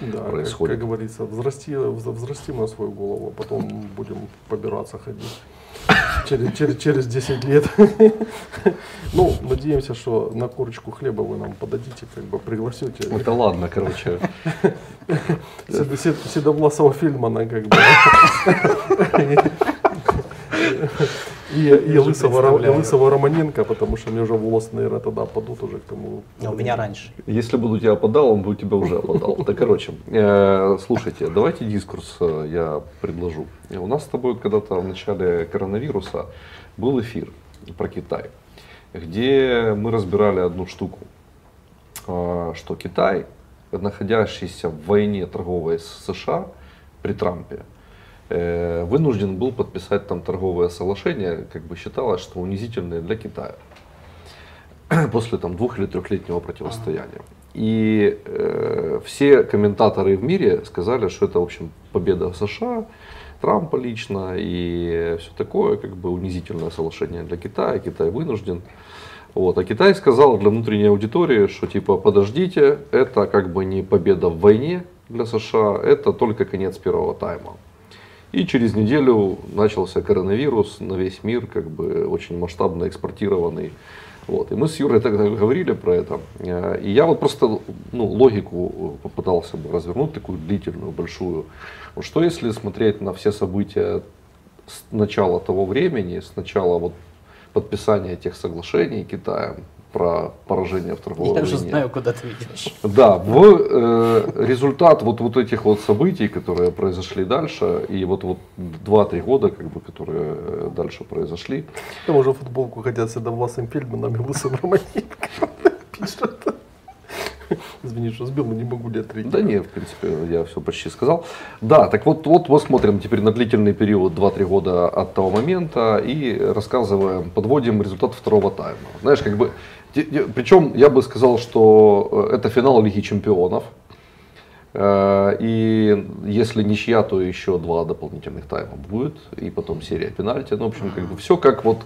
Да, как, происходит. как говорится, взрасти, на свою голову, а потом будем побираться ходить. Через, через, через 10 лет. Ну, надеемся, что на корочку хлеба вы нам подадите, как бы пригласите. Это ладно, короче. Сед- Сед- Седовласого Фильмана, как бы. И, и, лысого, и лысого Романенко, потому что мне уже волосы, наверное, тогда опадут уже к тому. А у меня раньше. Если бы у тебя опадал, он бы у тебя уже опадал. Да, короче, э, слушайте, давайте дискурс э, я предложу. И У нас с тобой когда-то в начале коронавируса был эфир про Китай, где мы разбирали одну штуку, э, что Китай, находящийся в войне торговой с США при Трампе, э, вынужден был подписать там торговое соглашение, как бы считалось, что унизительное для Китая после там двух или трехлетнего противостояния. И э, все комментаторы в мире сказали, что это, в общем, победа США, Трампа лично и все такое, как бы унизительное соглашение для Китая, Китай вынужден. Вот. А Китай сказал для внутренней аудитории, что типа подождите, это как бы не победа в войне для США, это только конец первого тайма. И через неделю начался коронавирус на весь мир, как бы очень масштабно экспортированный. Вот. И мы с Юрой тогда говорили про это. Э, И я вот просто ну, логику попытался бы развернуть, такую длительную, большую. Что если смотреть на все события с начала того времени, с начала вот подписания этих соглашений Китаем про поражение в торговой Я уже войне. знаю, куда ты идешь. Да, в э, результат вот, вот этих вот событий, которые произошли дальше, и вот, вот 2-3 года, как бы, которые э, дальше произошли, Там уже футболку хотят с Седовласым Фильманом и лысым Романенко. Пишут. Извини, что сбил, но не могу ли отреагировать. да не, в принципе, я все почти сказал. Да, так вот, вот, вот смотрим теперь на длительный период 2-3 года от того момента и рассказываем, подводим результат второго тайма. Знаешь, как бы, причем я бы сказал, что э, это финал Лиги Чемпионов. Э, И если ничья, то еще два дополнительных тайма будет, и потом серия пенальти. Ну, в общем, как бы все как вот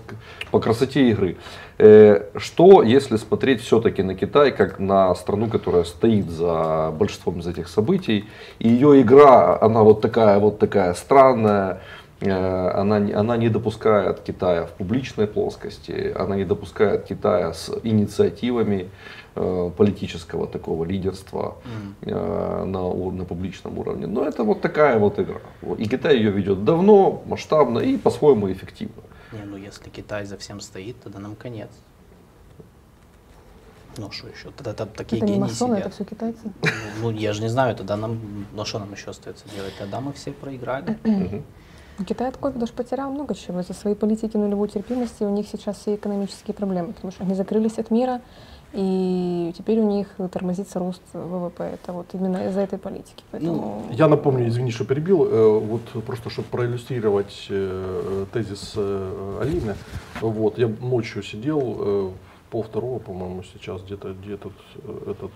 по красоте игры. Э, Что, если смотреть все-таки на Китай, как на страну, которая стоит за большинством из этих событий, и ее игра, она вот такая вот такая странная, она, не- она не допускает Китая в публичной плоскости, она не допускает Китая с инициативами э, политического такого лидерства э, на, на публичном уровне. Но это вот такая вот игра. И Китай ее ведет давно, масштабно и по-своему эффективно. Не, ну если Китай за всем стоит, тогда нам конец. Ну что еще? Тогда там такие Это не гении масоны, сидят. это все китайцы. Ну, я же не знаю, тогда нам, ну что нам еще остается делать? Тогда мы все проиграли. Ну, Китай от ковида ж потерял много чего. Из-за своей политики нулевой терпимости у них сейчас все экономические проблемы, потому что они закрылись от мира, и теперь у них тормозится рост ВВП. Это вот именно из-за этой политики. Поэтому Я напомню, извини, что перебил, э, вот просто чтобы проиллюстрировать э, тезис э, Алины, вот, я ночью сидел, пол второго, по-моему, сейчас где-то где этот, этот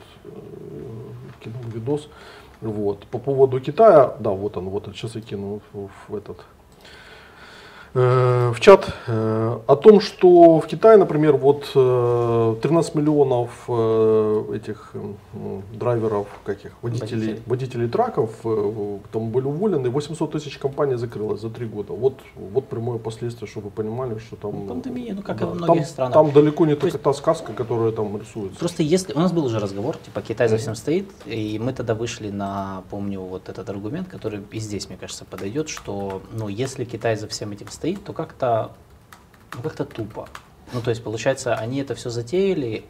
кинул видос, вот, по поводу Китая, да, вот он, вот, сейчас я кину в, в этот, в чат э, о том, что в Китае, например, вот э, 13 миллионов э, этих м, драйверов, каких, водителей, Водителей. траков э, там были уволены, 800 тысяч компаний закрылось за три года. Вот, вот прямое последствие, чтобы вы понимали, что там... Ну, пандемия, ну, как и да, во многих там, странах. Там далеко не То только та сказка, которая там рисуется. Просто если у нас был уже разговор, типа Китай за всем стоит, и мы тогда вышли на, помню, вот этот аргумент, который и здесь, мне кажется, подойдет, что, ну, если Китай за всем этим стоит, то как-то, ну, как-то тупо. Ну, то есть, получается, они это все затеяли,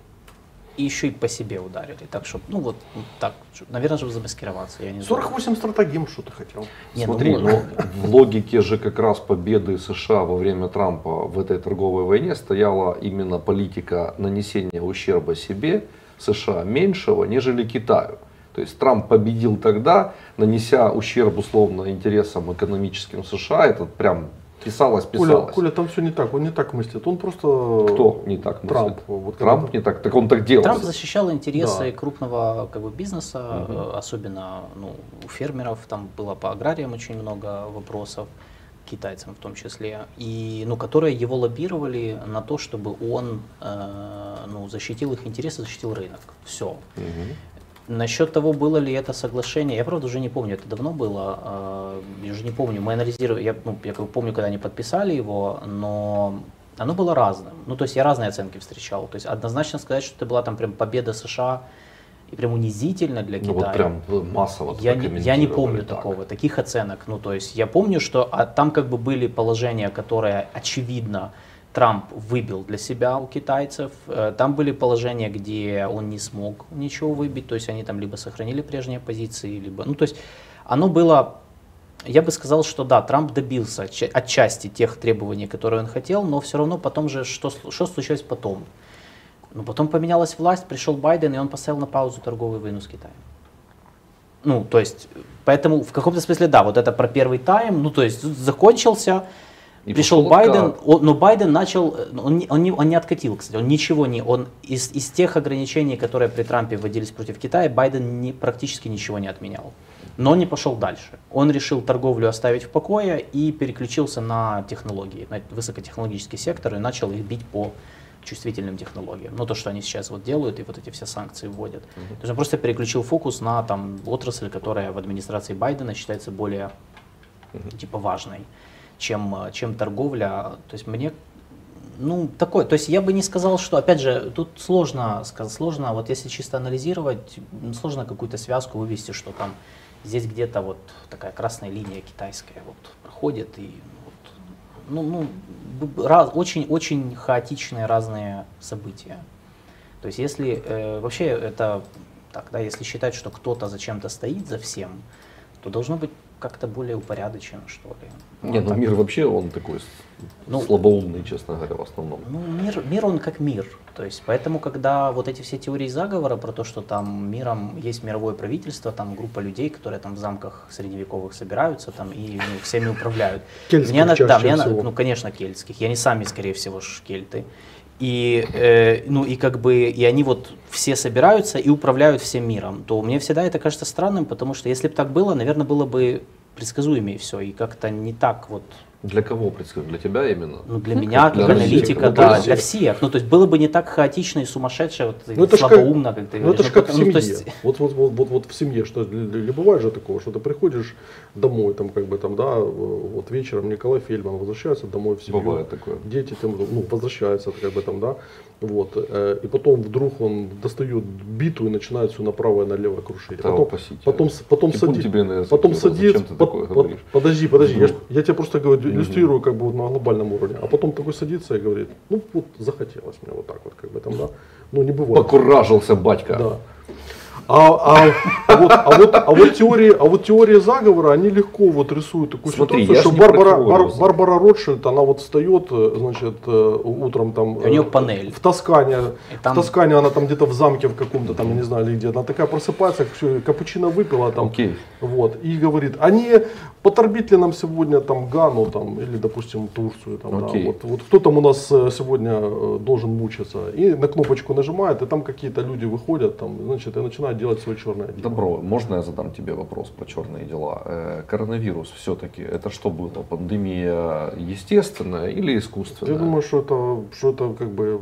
и еще и по себе ударили. Так что, ну вот так, наверное, чтобы замаскироваться, я не знаю. 48 стратегем, что ты хотел. Не, Смотри, ну, ну, в логике же как раз победы США во время Трампа в этой торговой войне стояла именно политика нанесения ущерба себе США меньшего, нежели Китаю. То есть Трамп победил тогда, нанеся ущерб условно интересам экономическим США, это прям писалось, Коля, писалось. Коля, там все не так, он не так мыслит, он просто... Кто не так мыслит? Трамп. Вот Трамп не так, так он так делал. Трамп защищал интересы Да. крупного как бы, бизнеса, э, особенно ну, у фермеров, там было по аграриям очень много вопросов, китайцам в том числе, и, ну, которые его лоббировали на то, чтобы он э, ну, защитил их интересы, защитил рынок. Все. Мгм. Насчет того, было ли это соглашение, я правда уже не помню, это давно было, э, я уже не помню, мы анализировали, я, ну, я как бы помню, когда они подписали его, но оно было разным. Ну, то есть я разные оценки встречал. То есть однозначно сказать, что это была там прям победа США и прям унизительно для Ну Китая. вот прям массово Я не, я не помню так. такого, таких оценок. Ну, то есть я помню, что а, там как бы были положения, которые очевидно Трамп выбил для себя у китайцев. Э, Там были положения, где он не смог ничего выбить, то есть они там либо сохранили прежние позиции, либо... Ну, то есть оно было... Я бы сказал, что да, Трамп добился отча- отчасти тех требований, которые он хотел, но все равно потом же, что, что случилось потом? Ну, потом поменялась власть, пришел Байден, и он поставил на паузу торговую войну с Китаем. Ну, то есть, поэтому в каком-то смысле, да, вот это про первый тайм, ну, то есть, закончился, И пришел пошел Байден, он- но Байден начал, э, он не, он, не, он не откатил, кстати, он ничего не, он из, из тех ограничений, которые при Трампе вводились против Китая, Байден не, практически ничего не отменял. Но он не пошел дальше. Он решил торговлю оставить в покое и переключился на технологии, на высокотехнологический сектор и начал их бить по чувствительным технологиям. Ну, то, что они сейчас вот делают и вот эти все санкции вводят. То есть он просто переключил фокус на там, отрасль, которая в администрации Байдена считается более типа важной, чем, э, чем торговля. То есть мне ну, такой, то есть я бы не сказал, что, опять же, тут сложно, сложно, вот если чисто анализировать, сложно какую-то связку вывести, что там здесь где-то вот такая красная линия китайская вот проходит и вот, ну, ну, раз, очень, очень хаотичные разные события. То есть если э, вообще это так, да, если считать, что кто-то зачем-то стоит за всем, то должно быть как-то более упорядочено, что ли. Не, А ну так- мир вообще он такой Ну, слабоумный, честно говоря, в основном. Ну, мир, мир он как мир. То есть, поэтому, когда вот эти все теории заговора про то, что там миром есть мировое правительство, там группа людей, которые там в замках средневековых собираются там и ну, всеми управляют. Кельтских Мне чаще да, мне всего. ну, конечно, кельтских. И они сами, скорее всего, кельты. И, э, ну, и как бы, и они вот все собираются и управляют всем миром, то мне всегда это кажется странным, потому что если бы так было, наверное, было бы предсказуемее все, и как-то не так вот Для кого предсказать? Для тебя именно? ну, для меня, для как России, аналитика, ну, да, для для всех. всех. Ну, то есть было бы не так хаотично и сумасшедше, вот, и Ну это ж как, слабоумно, как ты ну, это говоришь. ж как в Ну, семье. есть- Вот, вот, вот, вот, вот в семье, что ли, ли бывает же такого, что ты приходишь домой, там как бы там, да, вот вечером Николай Фельдман возвращается домой в семью. Бывает такое. Дети там, ну, возвращаются, как бы там, да, вот, э, и потом вдруг он достает биту и начинает все направо и налево крушить. Да, потом, потом, потом, Типун сади- тебе на язык, потом садится, под- под- подожди, подожди, я, Вдруг. я тебе просто говорю. Иллюстрирую как бы вот на глобальном уровне, а потом такой садится и говорит, ну вот захотелось мне вот так вот, как бы там, да, ну не бывает. Покуражился батька. Да. А, а, а вот, а, вот, а, вот теории, а вот теории заговора, они легко вот рисуют такую Смотри, ситуацию, я что Барбара, Бар-. Барбара Ротшильд, она вот встает, э, значит, э, утром там... У неё э, панель. В Тоскане, там- в Тоскане она там где-то в замке в каком-то там, я не знаю, где, она такая просыпается, все, капучино выпила там, Окей. вот, и говорит, а не поторбить ли нам сегодня там Гану там, или, допустим, Турцию, там, да, Окей. вот, вот кто там у нас сегодня должен мучиться, и на кнопочку нажимает, и там какие-то люди выходят, там, значит, и начинают делать свое черное дело. Добро, можно я задам тебе вопрос про черные дела? Э, коронавирус все-таки, это что было? Пандемия естественная или искусственная? Я думаю, что это, что это как бы,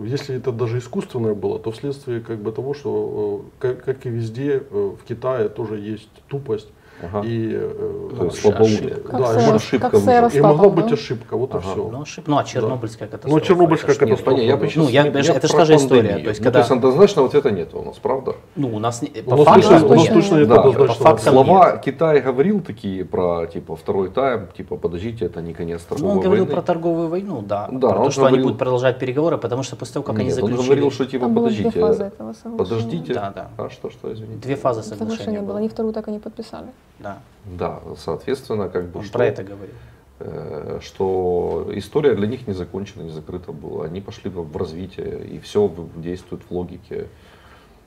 э, если это даже искусственное было, то вследствие как бы того, что, э, как, как и везде в Китае тоже есть тупость Ага. И, э, Ну, слабоумие. ошибка. Да, и ошибка как выжила. И могла да? быть ошибка, вот и Ага. все. Ну, ошиб- ну, а Чернобыльская катастрофа. Ну, Чернобыльская это катастрофа. Я Ну, бы сейчас я- не- это я ж- это ж про та же история, то есть Ну, когда- то есть однозначного ответа нет у нас, правда? Ну, у нас не- У по нас фактам, точно, у нас точно нет. Да, однозначного по ответа. Слова нет. Китай говорил такие про, типа, второй тайм, типа, подождите, это не конец Ну, торговой он говорил войны. про торговую войну, да. Да, про то, что они будут продолжать переговоры, потому что после того, как они Нет, он заключили... говорил, что, типа, Там было две подождите, фазы этого соглашения. подождите. Да, да. А что, что, извините? Две фазы Соглашения было, было. они вторую так и не подписали. Да, Да, соответственно, как бы, он что, про это говорил. э, что история для них не закончена, не закрыта была. Они пошли в развитие, и все действует в логике.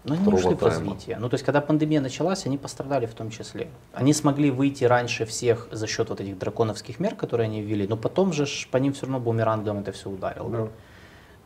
Но они не ушли в развитие. Ну, то есть, когда пандемия началась, они пострадали в том числе. Они смогли выйти раньше всех за счет вот этих драконовских мер, которые они ввели, но потом же по ним все равно бумерангом это все ударило. Да.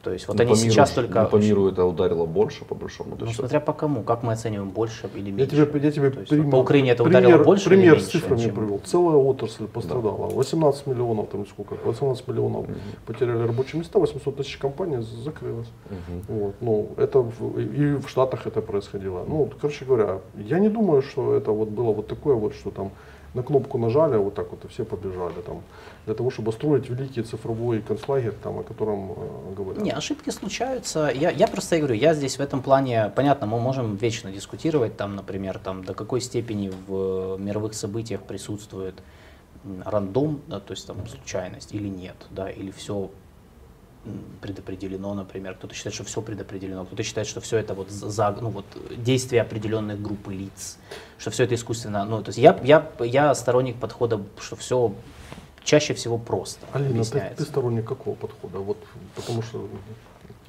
То есть, вот Ну, они по миру сейчас только... ну, по миру это ударило больше, по большому Ну, счету. смотря по кому, как мы оцениваем, больше или Я меньше. тебе, я тебе То есть, пример, вот по Украине это пример, ударило больше или пример с меньше, цифрами чем- привел. Целая отрасль пострадала. 18 миллионов, там сколько, 18 миллионов потеряли рабочие места, 800 тысяч компаний закрылось. Мгм. Вот, ну, это в- и в Штатах это происходило. Ну, короче говоря, я не думаю, что это вот было вот такое вот, что там на кнопку нажали, вот так вот и все побежали там, для того, чтобы строить великий цифровой концлагерь, там, о котором э, говорят. Не, ошибки случаются. Я, я просто говорю, я здесь в этом плане, понятно, мы можем вечно дискутировать, там, например, там, до какой степени в э, мировых событиях присутствует рандом, да, то есть там случайность или нет, да, или все предопределено, например. Кто-то считает, что все предопределено, кто-то считает, что все это вот за, ну, вот, действия определенных групп лиц, что все это искусственно. Ну, то есть я, я, я сторонник подхода, что все чаще всего просто Алина, ты, объясняется. ты сторонник какого подхода? Вот, потому что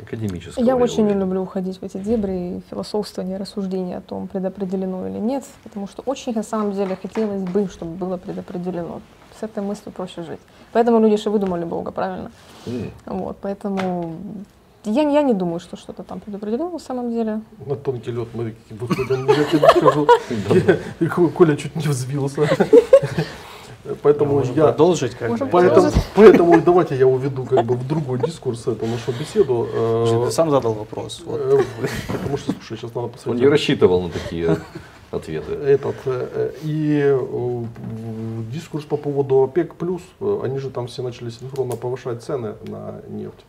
Академического. Я очень не уверен. люблю уходить в эти дебри и философствование, рассуждения о том, предопределено или нет, потому что очень на самом деле хотелось бы, чтобы было предопределено. С этой мыслью проще жить. Поэтому люди же выдумали Бога, правильно? М. Вот, поэтому я, я не думаю, что что-то там предопределено на самом деле. на тонкий лед мы выходим, я тебе скажу, Коля чуть не взвился. Поэтому Можем я, продолжить как Можем бы. поэтому, поэтому давайте я уведу как бы в другой дискурс эту нашу беседу. Слушай, э, Ты сам задал вопрос. Э, Потому что, слушай, сейчас надо Он посмотреть. не рассчитывал на такие ответы. этот э, и дискурс по поводу ОПЕК плюс, э, они же там все начали синхронно повышать цены на нефть.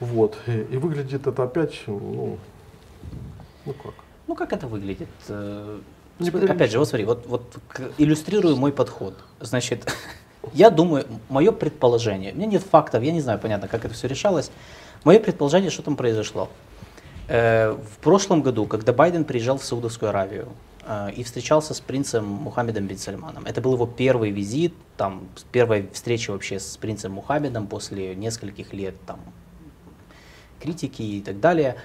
Вот. И, выглядит это опять, ну, ну как? Ну как это выглядит? Э, Не. Опять же, вот смотри, вот, вот иллюстрирую мой подход. Значит, я думаю, мое предположение, у меня нет фактов, я не знаю, понятно, как это все решалось. Мое предположение, что там произошло. Э, В прошлом году, когда Байден приезжал в Саудовскую Аравию и встречался с принцем Мухаммедом бин Сальманом, это был его первый визит, там, первая встреча вообще с принцем Мухаммедом после нескольких лет там, критики и так далее.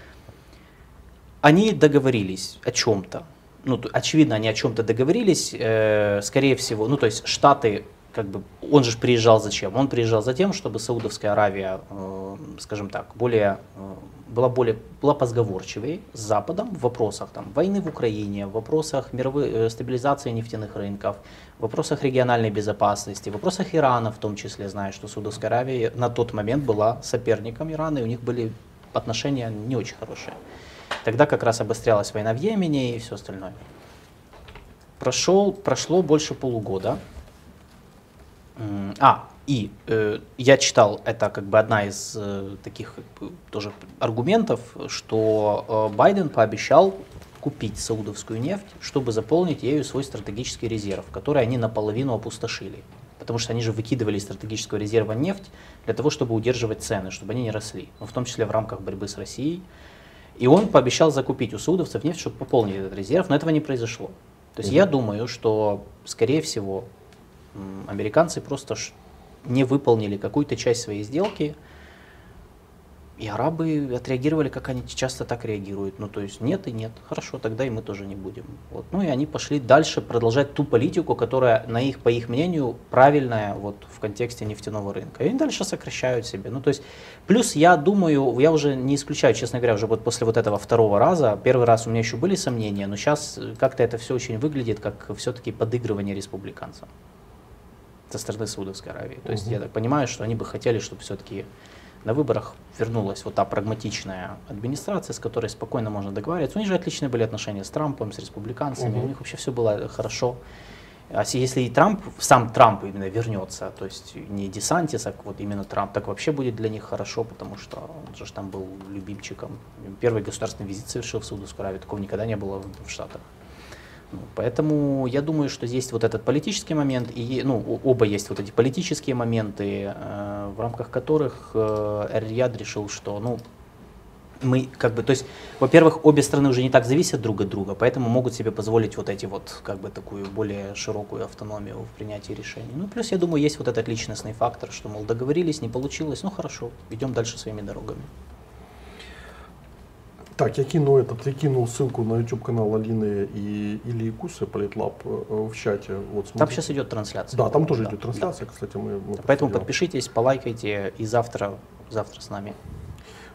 Они договорились о чем-то. Ну, очевидно, они о чем-то договорились. э, скорее всего, ну, то есть Штаты, как бы, он же приезжал зачем? Он приезжал за тем, чтобы Саудовская Аравия, э, скажем так, более, э, была более была позговорчивее с Западом в вопросах там, войны в Украине, в вопросах мировой э, стабилизации нефтяных рынков, в вопросах региональной безопасности, в вопросах Ирана в том числе. Знаю, что Саудовская Аравия на тот момент была соперником Ирана, и у них были отношения не очень хорошие. Тогда как раз обострялась война в Йемене и все остальное. Прошел, прошло больше полугода. А, и э, я читал, это как бы одна из э, таких как бы, тоже аргументов, что э, Байден пообещал купить саудовскую нефть, чтобы заполнить ею свой стратегический резерв, который они наполовину опустошили. Потому что они же выкидывали из стратегического резерва нефть для того, чтобы удерживать цены, чтобы они не росли, ну, в том числе в рамках борьбы с Россией. И он пообещал закупить у саудовцев нефть, чтобы пополнить этот резерв, но этого не произошло. То есть я думаю, что, скорее всего, американцы просто не выполнили какую-то часть своей сделки, и арабы отреагировали, как они часто так реагируют. Ну, то есть нет и нет. Хорошо, тогда и мы тоже не будем. Вот. Ну и они пошли дальше продолжать ту политику, которая, на их, по их мнению, правильная вот, в контексте нефтяного рынка. И они дальше сокращают себе. Ну, то есть, плюс я думаю, я уже не исключаю, честно говоря, уже вот после вот этого второго раза, первый раз у меня еще были сомнения, но сейчас как-то это все очень выглядит, как все-таки подыгрывание республиканцам со стороны Саудовской Аравии. То есть Мгм. я так понимаю, что они бы хотели, чтобы все-таки на выборах вернулась вот та прагматичная администрация, с которой спокойно можно договариваться. У них же отличные были отношения с Трампом, с республиканцами, Мгм. у них вообще все было хорошо. А если и Трамп, сам Трамп именно вернется, то есть не Десантис, а вот именно Трамп, так вообще будет для них хорошо, потому что он же там был любимчиком. Первый государственный визит совершил в Саудовскую Аравию, такого никогда не было в Штатах. Поэтому я думаю, что есть вот этот политический момент, и ну, оба есть вот эти политические моменты, э, в рамках которых э, Эр-Рияд решил, что ну, мы как бы, то есть, во-первых, обе страны уже не так зависят друг от друга, поэтому могут себе позволить вот эти вот, как бы, такую более широкую автономию в принятии решений. Ну, плюс, я думаю, есть вот этот личностный фактор, что, мол, договорились, не получилось, ну, хорошо, идем дальше своими дорогами. Так, я кину этот, я кинул ссылку на YouTube канал Алины и Ильи Кусы, Политлаб, э, в чате. Вот, Там смотрите. сейчас идет трансляция. Да, там тоже Да, идет да. трансляция, кстати, мы, мы Поэтому подпишитесь, полайкайте, и завтра, завтра с нами.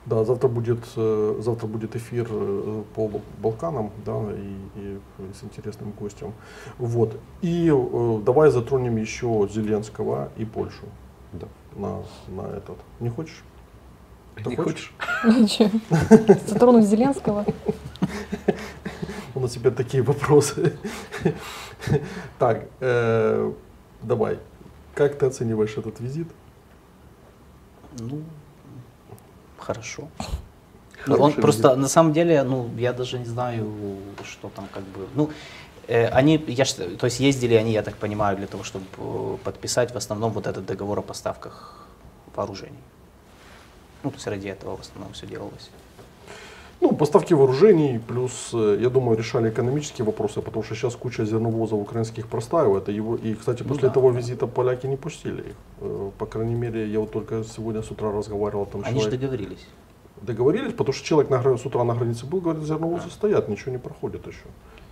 Да, завтра будет, э, завтра будет эфир э, по Бал- Балканам, да, и, и с интересным гостем. Вот. И э, давай затронем еще Зеленского и Польшу Да. на, на этот. Не хочешь? Ты Не хочешь? Ничего. Затронуть Зеленского. У нас теперь такие вопросы. Так, э, давай. Как ты оцениваешь этот визит? Ну, хорошо. Ну, он визит. просто, на самом деле, ну, я даже не знаю, что там как бы, ну, э, они, я, то есть ездили они, я так понимаю, для того, чтобы э, подписать в основном вот этот договор о поставках вооружений. Ну, то есть ради этого в основном все делалось. Ну, поставки вооружений, плюс, э, я думаю, решали экономические вопросы, потому что сейчас куча зерновозов украинских простаивает. И, его, и кстати, Ну после да, того да. визита поляки не пустили их. Э, По крайней мере, я вот только сегодня с утра разговаривал, там Они же человек... договорились. договорились, потому что человек на, с утра на границе был, говорит, зерновозы стоят, ничего не проходит еще.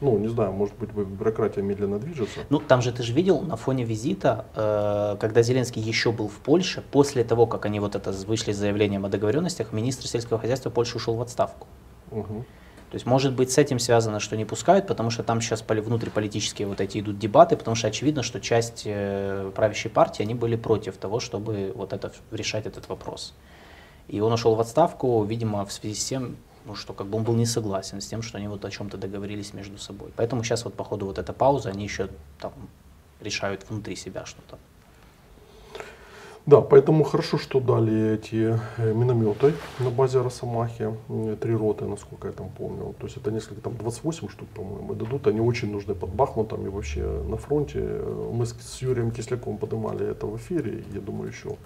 Ну, не знаю, может быть, бюрократия медленно движется. Ну, там же ты же видел на фоне визита, э, когда Зеленский еще был в Польше, после того, как они вот это вышли с заявлением о договоренностях, министр сельского хозяйства Польши ушел в отставку. Мгм. То есть, может быть, с этим связано, что не пускают, потому что там сейчас поли- внутриполитические вот эти идут дебаты, потому что очевидно, что часть э, правящей партии, они были против того, чтобы вот это, решать этот вопрос. И он ушел в отставку, видимо, в связи с тем, ну, что как бы он был не согласен с тем, что они вот о чем-то договорились между собой. Поэтому сейчас вот по ходу вот эта пауза, они еще там решают внутри себя что-то. Да, поэтому хорошо, что дали эти э, минометы на базе Росомахи, э, три роты, насколько я там помню. То есть это несколько, там 28 штук, по-моему, дадут. Они очень нужны под Бахмутом и вообще на фронте. Мы с, Юрием Кисляком поднимали это в эфире. Я думаю, еще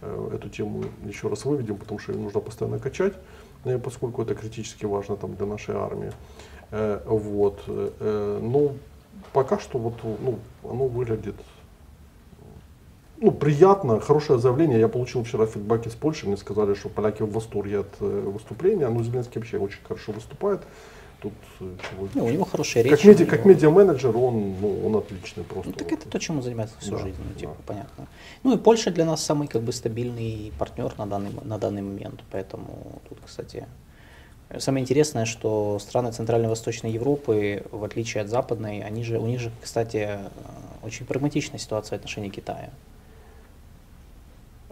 э, эту тему еще раз выведем, потому что ее нужно постоянно качать, поскольку это критически важно там, для нашей армии. Э, Вот. э, э, Но пока что вот, ну, оно выглядит ну, приятно, хорошее заявление. Я получил вчера фидбэк из Польши, мне сказали, что поляки в восторге от выступления. Ну, Зеленский вообще очень хорошо выступает. Тут э, чего... Ну, у него хорошая речь. как, у медиа, него- как медиа-менеджер он, ну, он отличный просто. Ну, так Вот. это то, чем он занимается всю Да, жизнь, ну, типа, да. понятно. Ну и Польша для нас самый как бы стабильный партнер на данный, на данный момент, поэтому тут, кстати, самое интересное, что страны Центрально-Восточной Европы, в отличие от Западной, они же, у них же, кстати, э, очень прагматичная ситуация в отношении Китая.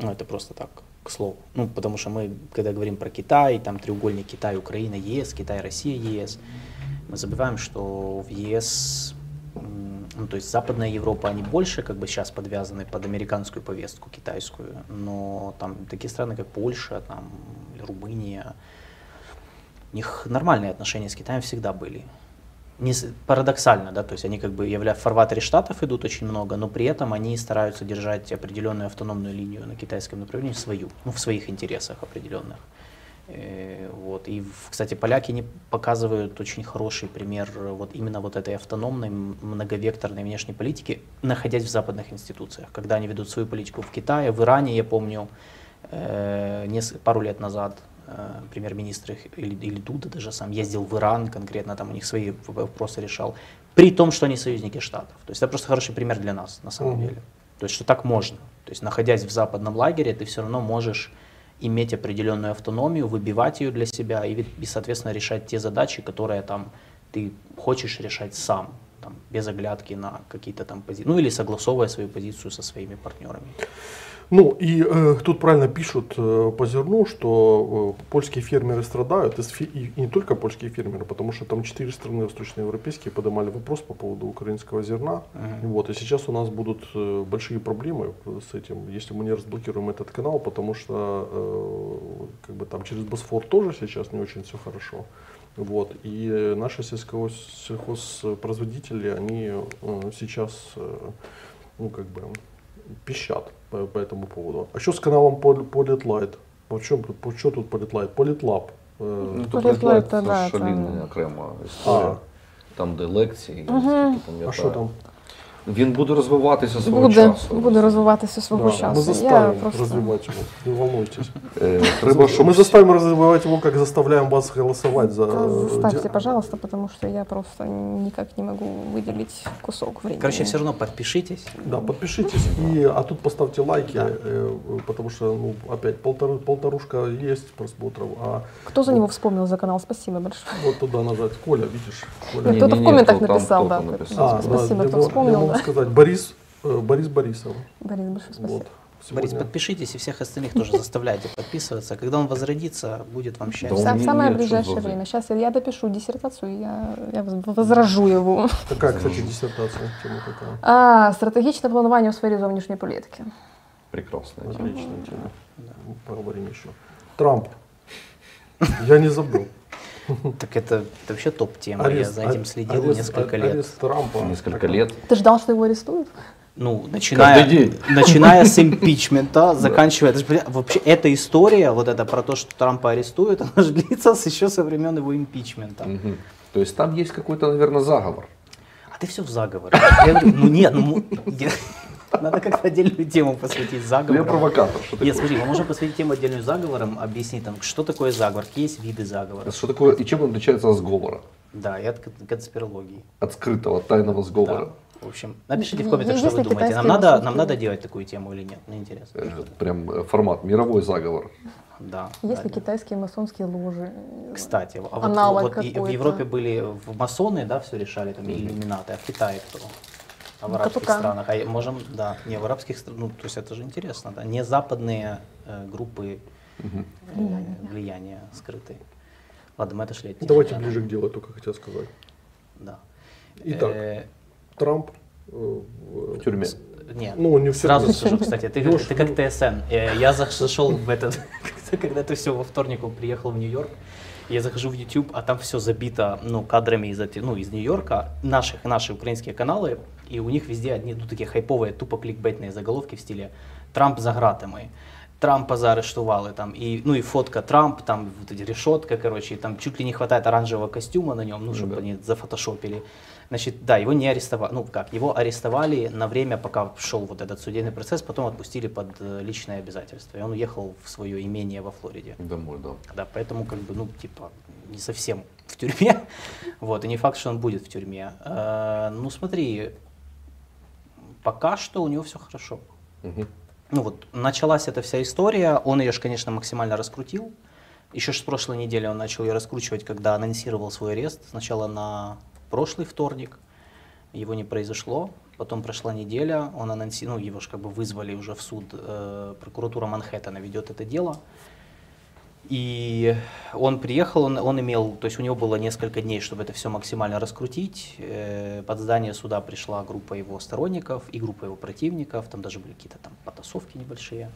Ну, это просто так, к слову. Ну, потому что мы, когда говорим про Китай, там треугольник Китай, Украина, ЕС, Китай, Россия, ЕС, мы забываем, что в ЕС, ну, то есть Западная Европа, они больше как бы сейчас подвязаны под американскую повестку, китайскую, но там такие страны, как Польша, там, Румыния, у них нормальные отношения с Китаем всегда были. Не парадоксально, да, то есть они как бы явля в фарватере штатов идут очень много, но при этом они стараются держать определенную автономную линию на китайском направлении свою, ну, в своих интересах определенных. Э, Вот. И, кстати, поляки не показывают очень хороший пример вот именно вот этой автономной, многовекторной внешней политики, находясь в западных институциях. Когда они ведут свою политику в Китае, в Иране, я помню, э, пару лет назад премьер-министр их, или, или Дуда даже сам ездил в Иран, конкретно там у них свои вопросы решал, при том, что они союзники Штатов. То есть это просто хороший пример для нас, на самом Мгм. деле. То есть что так можно. То есть находясь в западном лагере, ты все равно можешь иметь определенную автономию, выбивать ее для себя и, и, соответственно, решать те задачи, которые там ты хочешь решать сам, там, без оглядки на какие-то там позиции, ну или согласовывая свою позицию со своими партнерами. Ну и э, тут правильно пишут э, по зерну, что э, польские фермеры страдают, и, и- и не только польские фермеры, потому что там четыре страны восточноевропейские поднимали вопрос по поводу украинского зерна. Вот, и сейчас у нас будут э, большие проблемы с этим, если мы не разблокируем этот канал, потому что э, как бы там через Босфор тоже сейчас не очень все хорошо. Вот, и э, наши сельско- сельхозпроизводители, они э, сейчас, э, ну как бы, пищат по, по этому поводу. А что с каналом Політлайт? По чому тут, по що тут Політлайт? Політлаб. Э, ну, то Політлайт, це ж окрема історія. Там, де лекції, угу. там, я а що там? Він буде розвиватися свого Буде, часу. буде розвиватися свого Да, часу. мы заставим Я просто... развивать его, не волнуйтесь. Треба, щоб Мы заставим развивать его, как заставляем вас голосовать за... Да, Заставьте, пожалуйста, потому что я просто никак не могу выделить кусок времени. Короче, все равно подпишитесь. Да, подпишитесь, и, а тут поставьте лайки, э, потому что, ну, опять, полтору, полторушка есть просмотров, а Кто за него вспомнил за канал? Спасибо большое. вот туда нажать. Коля, видишь? Коля. Ну, кто-то в комментах написал, да. написал. А, Спасибо, да, кто вспомнил, да сказать, Борис, э, Борис Борисов. Борис, большое спасибо. Вот. Борис, Сегодня- подпишитесь и всех остальных тоже заставляйте подписываться. Когда он возродится, будет вам счастье. Да Са- он не- самое не ближайшее отсутствует. время. Сейчас я, я допишу диссертацию, я, я воз- возражу его. Какая, кстати, диссертация? Тема какая? А, стратегічне планування у сфері зовнішньої політики. прекрасна тема. Отличная тема. Поговорим еще. Трамп. Я не забыл. Так это, это вообще топ-тема. Я за этим следил арест- несколько лет. Арест Трампа. Несколько лет. Ты ждал, что его арестуют? Ну, начиная, начиная с импичмента, заканчивая... это ж, бля, Вообще, эта история, вот это про то, что Трампа арестуют, она же длится с- еще со времен его импичмента. Мгм. То есть там есть какой-то, наверное, заговор. А ты все в заговоре. Я говорю, ну нет, ну надо как-то отдельную тему посвятить Ну, я заговорам. провокатор. Что такое? Нет, смотри, мы можем посвятить тему отдельную заговорам, объяснить там, что такое заговор, какие есть виды заговора. Что такое и чем он отличается от сговора? Да, и от кон- конспирологии. От скрытого тайного сговора. Да. В общем, напишите в Е- комментах, что есть вы думаете. Нам надо, нам надо делать такую тему или нет? Мне интересно. Э, Прям э, формат, мировой заговор. Да. Есть ли да. китайские масонские ложи? Кстати, а вот, вот и- в. Европе были в масоны, да, все решали, там, иллюминаты, а в Китае кто? А в арабских КПК. странах, а можем, да, не в арабских странах, ну, то есть это же интересно, да, не западные э, группы э, влияния скрытые. Ладно, мы отошли от темы, Давайте да, ближе к делу, только хотел сказать. Да. Итак, Э, Трамп э, В тюрьме. с- Нет, Ну, не в сразу тюрьме. скажу, кстати, ты, ты как ну- ТСН. Э, Я заш- зашел в этот, когда ты все во вторник приехал в Нью-Йорк, я захожу в YouTube, а там все забито ну, кадрами из, ну, из Нью-Йорка, наших, наши украинские каналы, и у них везде одни ну, такие хайповые, тупо кликбейтные заголовки в стиле «Трамп за гратами», Трампа заарештували там, и, ну и фотка Трамп, там вот эти решетка, короче, и там чуть ли не хватает оранжевого костюма на нем, ну, чтобы да. они зафотошопили. Значит, да, его не арестовали, ну как, его арестовали на время, пока шел вот этот судебный процесс, потом отпустили под э, личное обязательство, и он уехал в свое имение во Флориде. Домой, да. Да, поэтому как бы, ну, типа, не совсем в тюрьме, вот, и не факт, что он будет в тюрьме. Э, ну, смотри, пока что у него все хорошо. Мгм. Ну вот, началась эта вся история, он ее, ж, конечно, максимально раскрутил. Еще с прошлой недели он начал ее раскручивать, когда анонсировал свой арест. Сначала на прошлый вторник, его не произошло. Потом прошла неделя, он анонсировал, ну его же как бы вызвали уже в суд, э, прокуратура Манхэттена ведет это дело. И он приехал, он, он имел, то есть у него было несколько дней, чтобы это все максимально раскрутить. Э, Под здание суда пришла группа его сторонников и группа его противников, там даже были какие-то там потасовки небольшие.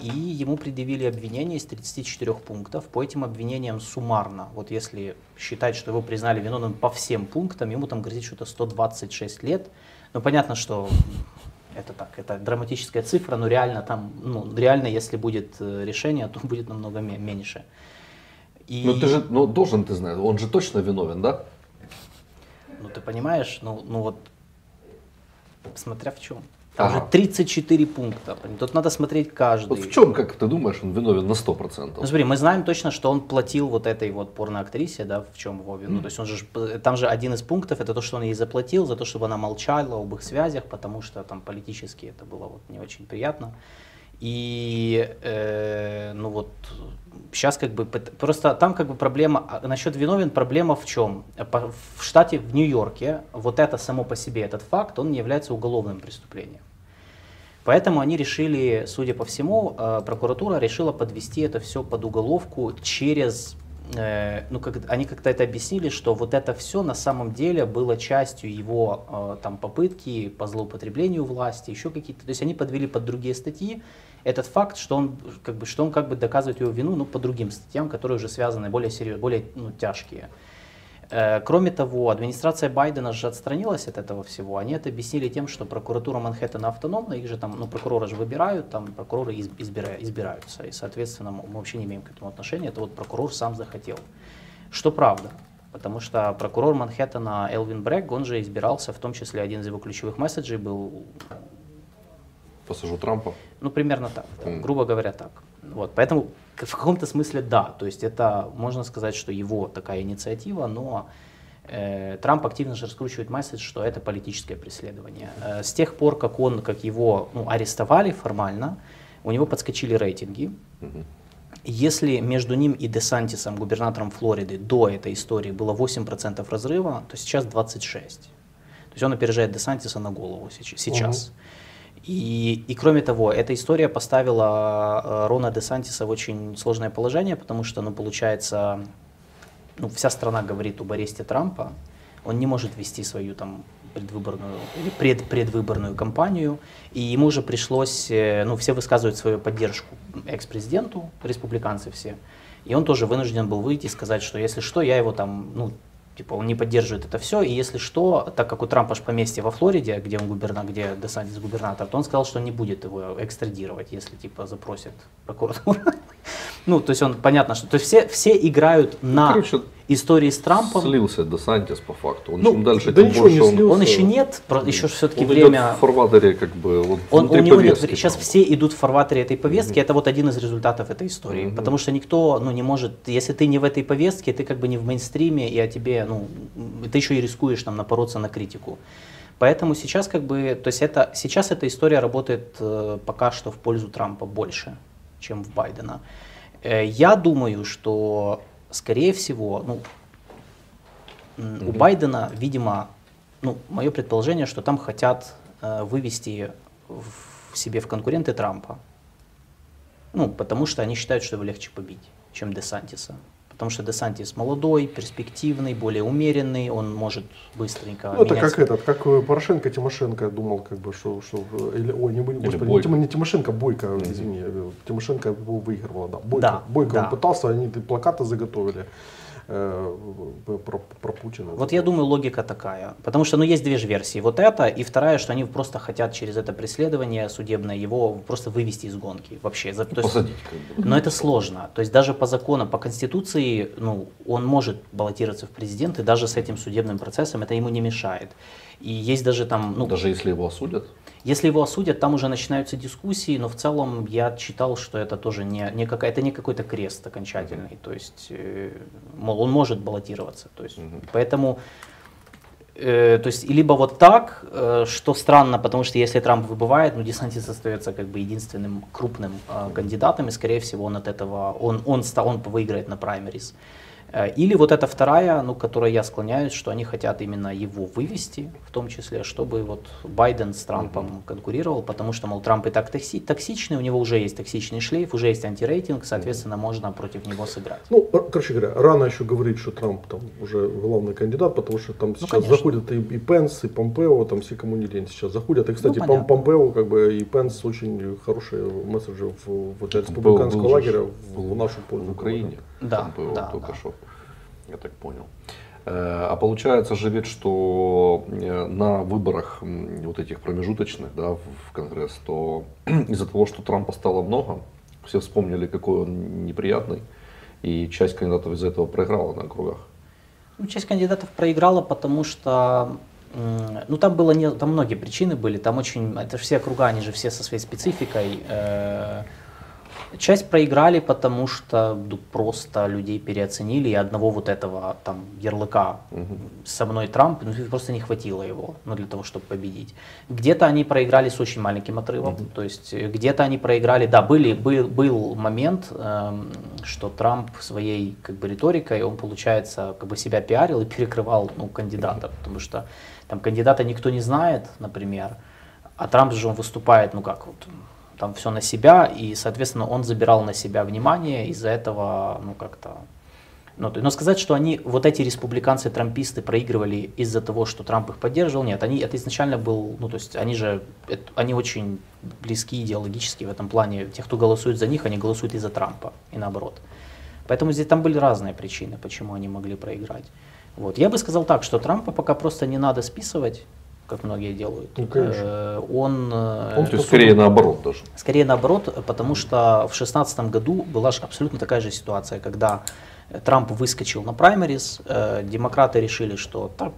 И ему предъявили обвинение из 34 пунктов. По этим обвинениям суммарно, вот если считать, что его признали виновным по всем пунктам, ему там грозит что-то 126 лет. Ну, понятно, что это так, это драматическая цифра, но реально там, ну, реально, если будет э, решение, то будет намного ме- меньше. И, Ну ты же, ну должен ты знать, он же точно виновен, да? ну, ты понимаешь, ну, ну вот, смотря в чем. Там Ага. же 34 пункта, тут надо смотреть каждый. Вот в чем, как ты думаешь, он виновен на 100%? Ну смотри, мы знаем точно, что он платил вот этой вот порноактрисе, да, в чем его вину. То есть он же, там же один из пунктов, это то, что он ей заплатил за то, чтобы она молчала об их связях, потому что там политически это было вот не очень приятно. И, э, ну вот, сейчас как бы, просто там как бы проблема, а насчет виновен, проблема в чем? В штате, в Нью-Йорке, вот это само по себе, этот факт, он не является уголовным преступлением. Поэтому они решили, судя по всему, э, прокуратура решила подвести это все под уголовку через э, ну, как, они как-то это объяснили, что вот это все на самом деле было частью его э, там попытки по злоупотреблению власти, еще какие-то. То есть они подвели под другие статьи этот факт, что он как бы, что он как бы доказывает его вину, ну, по другим статьям, которые уже связаны более серьезно, более ну, тяжкие. Э, кроме того, администрация Байдена же отстранилась от этого всего. Они это объяснили тем, что прокуратура Манхэттена автономна, их же там, ну, прокурора же выбирают, там прокуроры избира, избираются, и, соответственно, мы вообще не имеем к этому отношения. Это вот прокурор сам захотел. Что правда, потому что прокурор Манхэттена Элвин Брэк, он же избирался, в том числе один из его ключевых месседжей был... Пассажу Трампа? Ну, примерно так, да, mm. грубо говоря так. Вот, поэтому в каком-то смысле да, то есть это можно сказать, что его такая инициатива, но э, Трамп активно же раскручивает месседж, что это политическое преследование. Э, с тех пор, как он, как его ну, арестовали формально, у него подскочили рейтинги. Если между ним и Десантисом, губернатором Флориды, до этой истории было 8% разрыва, то сейчас 26%. То есть он опережает Десантиса на голову сейчас. Угу. И, и кроме того, эта история поставила э, Рона де Сантиса в очень сложное положение, потому что, ну, получается, ну, вся страна говорит об аресте Трампа, он не может вести свою там предвыборную или пред, предвыборную кампанию, и ему уже пришлось, э, ну, все высказывают свою поддержку экс-президенту, республиканцы все, и он тоже вынужден был выйти и сказать, что если что, я его там, ну, Типа он не поддерживает это все, и если что, так как у Трампа же поместье во Флориде, где он губернатор, где Десантис губернатор, то он сказал, что не будет его экстрадировать, если типа запросит прокуратура. Ну, то есть он, понятно, что, то есть все, все играют на Короче, истории с Трампом. Слился Десантис по факту. Он ну, чем дальше, да тем больше он... Он еще нет, про, еще все-таки он время... Идет в фарватере как бы, вот он, у него нет, сейчас все идут в фарватере этой повестки, mm-hmm. это вот один из результатов этой истории. Mm-hmm. Потому что никто, ну, не может, если ты не в этой повестке, ты как бы не в мейнстриме, и о тебе, ну, ты еще и рискуешь там напороться на критику. Поэтому сейчас как бы, то есть это, сейчас эта история работает э, пока что в пользу Трампа больше, чем в Байдена. Э, я думаю, что, скорее всего, ну, у Байдена, видимо, ну, мое предположение, что там хотят э, вывести в себе в конкуренты Трампа. Ну, потому что они считают, что его легче побить, чем Десантиса потому что Десантис молодой, перспективный, более умеренный, он может быстренько Ну, это как этот, как э, Порошенко, Тимошенко думал, как бы, что, что или, ой, не, господи, не, не Тимошенко, Бойко, mm-hmm. извини, э, Тимошенко выигрывала, да, Бойко, да, Бойко да. он пытался, они плакаты заготовили. Э, про, про Путина. Вот я думаю, логика такая. Потому что ну, есть две же версии. Вот это и вторая, что они просто хотят через это преследование судебное его просто вывести из гонки. Вообще. За, то Посадить. Как бы. Но это сложно. То есть даже по закону, по Конституции, ну, он может баллотироваться в президенты, даже с этим судебным процессом это ему не мешает. И есть даже там... Ну, даже если его осудят? Если его осудят, там уже начинаются дискуссии, но в целом я читал, что это тоже не, не, какая, это не какой-то крест окончательный. То есть, э, мол, он может баллотироваться. То есть, mm-hmm. Поэтому э, то есть, либо вот так, э, что странно, потому что если Трамп выбывает, ну, Десантис остается как бы единственным крупным э, кандидатом, и скорее всего он от этого, он, он, он, он выиграет на праймерис. Э, или вот эта вторая, ну, которой я склоняюсь, что они хотят именно его вывести, в том числе, чтобы вот Байден с Трампом mm-hmm. конкурировал, потому что, мол, Трамп и так токси- токсичный, у него уже есть токсичный шлейф, уже есть антирейтинг, соответственно, mm-hmm. можно против него сыграть. Ну, короче говоря, рано еще говорить, что Трамп там уже главный кандидат, потому что там ну, сейчас конечно. заходят и, и Пенс, и Помпео, там все кому не лень сейчас заходят. И, кстати, ну, Помпео как бы и Пенс очень хорошие месседжи в, в республиканского лагеря в, в нашу пользу. В Украине. Да, Помпео да, только да. что я так понял. Э, а получается же ведь, что э, на выборах вот этих промежуточных да, в Конгресс, то из-за того, что Трампа стало много, все вспомнили, какой он неприятный, и часть кандидатов из-за этого проиграла на округах. Ну, часть кандидатов проиграла, потому что ну там было не, там многие причины были, там очень, это все округа, они же все со своей спецификой. Э, Часть проиграли, потому что просто людей переоценили, и одного вот этого там ярлыка угу. со мной Трамп, ну, просто не хватило его ну, для того, чтобы победить. Где-то они проиграли с очень маленьким отрывом, угу. то есть э, где-то они проиграли, да, были, был, был момент, эм, что Трамп своей как бы риторикой, он, получается, как бы себя пиарил и перекрывал ну, кандидата, потому что там кандидата никто не знает, например, А Трамп же он выступает, ну как вот, там все на себя, и, соответственно, он забирал на себя внимание, из-за этого, ну как-то ну, но сказать, что они, вот эти республиканцы-трамписты проигрывали из-за того, что Трамп их поддерживал, нет, они, это изначально был, ну, то есть они же, это, они очень близки идеологически в этом плане. Те, кто голосует за них, они голосуют из-за Трампа и наоборот. Поэтому здесь там были разные причины, почему они могли проиграть. Вот. Я бы сказал так, что Трампа пока просто не надо списывать, как многие делают. Ну, конечно. Э, он, э, Он, то есть, скорее наоборот даже. Скорее наоборот, потому что в 2016 году была же абсолютно такая же ситуация, когда Трамп выскочил на праймерис, э, демократы решили, что так,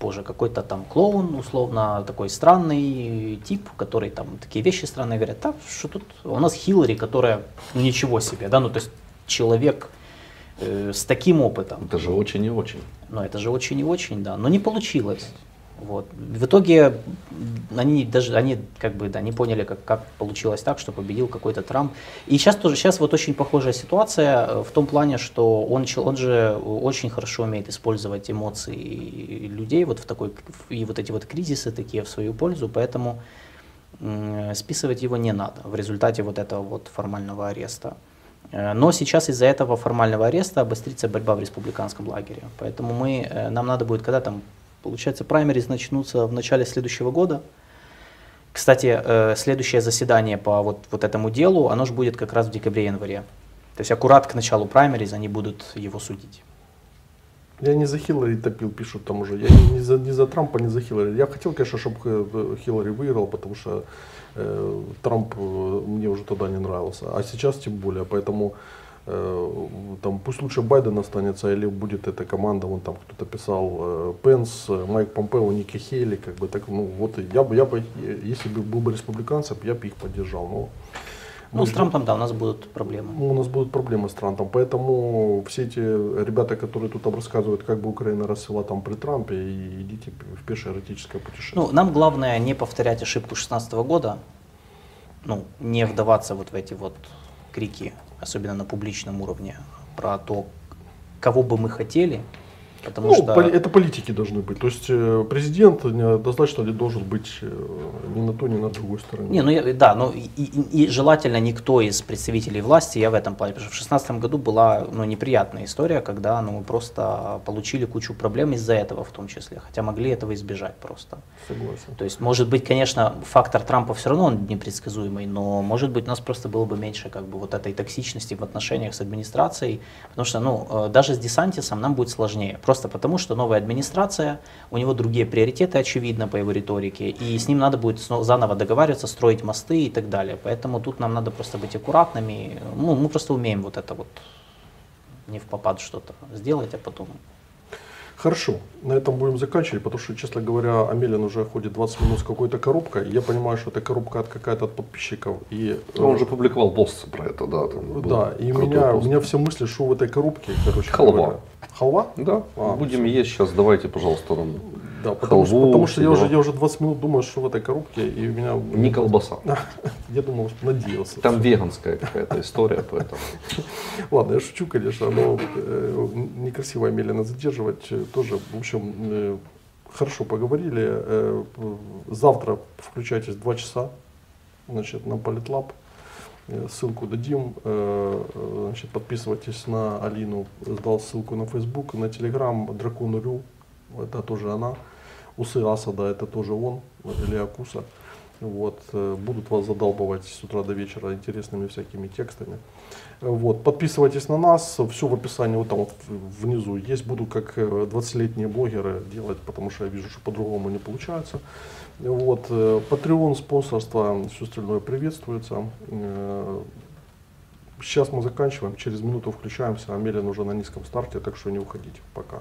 боже, какой-то там клоун, условно, такой странный тип, который там такие вещи странные говорят, так, что тут, у нас Хиллари, которая, ну ничего себе, да, ну то есть человек э, с таким опытом. Это же очень и очень. Ну это же очень и очень, да, но не получилось. Вот. В итоге они даже они как бы да, не поняли, как, как получилось так, что победил какой-то Трамп. И сейчас тоже сейчас вот очень похожая ситуация э, в том плане, что он, он же очень хорошо умеет использовать эмоции людей вот в такой и вот эти вот кризисы такие в свою пользу, поэтому списывать его не надо в результате вот этого вот формального ареста. Э, но сейчас из-за этого формального ареста обострится борьба в республиканском лагере. Поэтому мы, э, нам надо будет, когда там Получается, праймерис начнутся в начале следующего года. Кстати, э, следующее заседание по вот, вот этому делу, оно же будет как раз в декабре-январе. То есть аккурат к началу праймерис они будут его судить. Я не за Хиллари топил, пишут там уже. Я не, за, не за Трампа, не за Хиллари. Я хотел, конечно, чтобы э, Хиллари выиграл, потому что э, Трамп э, мне уже тогда не нравился. А сейчас тем более. Поэтому там, пусть лучше Байден останется, или будет эта команда, вон там кто-то писал, э, Пенс, Майк Помпео, Ники Хейли, как бы так, ну вот я бы, я бы, если бы был бы республиканцем, я бы их поддержал, но ну, с Трампом, да, у нас будут проблемы. Ну, у нас будут проблемы с Трампом. Поэтому все эти ребята, которые тут рассказывают, как бы Украина расцвела там при Трампе, и идите в пешее эротическое путешествие. Ну, нам главное не повторять ошибку 2016 года, ну, не вдаваться вот в эти вот крики особенно на публичном уровне, про то, кого бы мы хотели, Потому ну, что... Это политики должны быть. То есть э, президент достаточно ли должен быть э, ни на то, ни на другой стороне. Не, ну я, да, но и, и, и желательно никто из представителей власти, я в этом плане, потому что в 2016 году была ну, неприятная история, когда ну, мы просто получили кучу проблем из-за этого в том числе, хотя могли этого избежать просто. Согласен. То есть, может быть, конечно, фактор Трампа все равно он непредсказуемый, но может быть у нас просто было бы меньше как бы вот этой токсичности в отношениях с администрацией, потому что ну, э, даже с Десантисом нам будет сложнее. Просто потому, что новая администрация, у него другие приоритеты, очевидно, по его риторике, и с ним надо будет заново договариваться, строить мосты и так далее. Поэтому тут нам надо просто быть аккуратными. Ну, мы просто умеем вот это вот не в попад что-то сделать, а потом Хорошо, на этом будем заканчивать, потому что, честно говоря, Амелин уже ходит 20 минут с какой-то коробкой. Я понимаю, что это коробка от какая-то от подписчиков. И, ну, Он уже публиковал пост про это, да. Там да, и меня, у меня все мысли, что в этой коробке, короче. Халва. Говоря. Халва? Да. А, Будем все. есть сейчас, давайте, пожалуйста, нам да, потому, что, потому что я уже, я уже 20 минут думаю, что в этой коробке, и у меня... Не колбаса. Я думал, надеялся. Там веганская какая-то история, поэтому... Ладно, я шучу, конечно, но э, некрасиво Мелина задерживать э, тоже. В общем, э, хорошо поговорили. Завтра включайтесь 2 часа значит, на Политлаб. Ссылку дадим. Значит, подписывайтесь на Алину. Сдал ссылку на Facebook, на Telegram, Дракон.ру это тоже она. Усы Асада, это тоже он, или Акуса. Вот, э, будут вас задалбывать с утра до вечера интересными всякими текстами. Вот, подписывайтесь на нас, все в описании вот там вот внизу есть. Буду как 20-летние э, блогеры делать, потому что я вижу, что по-другому не получается. Вот, э, Patreon, спонсорство, все остальное приветствуется. Сейчас мы заканчиваем, через минуту включаемся. Амелин уже на низком старте, так что не уходите. Пока.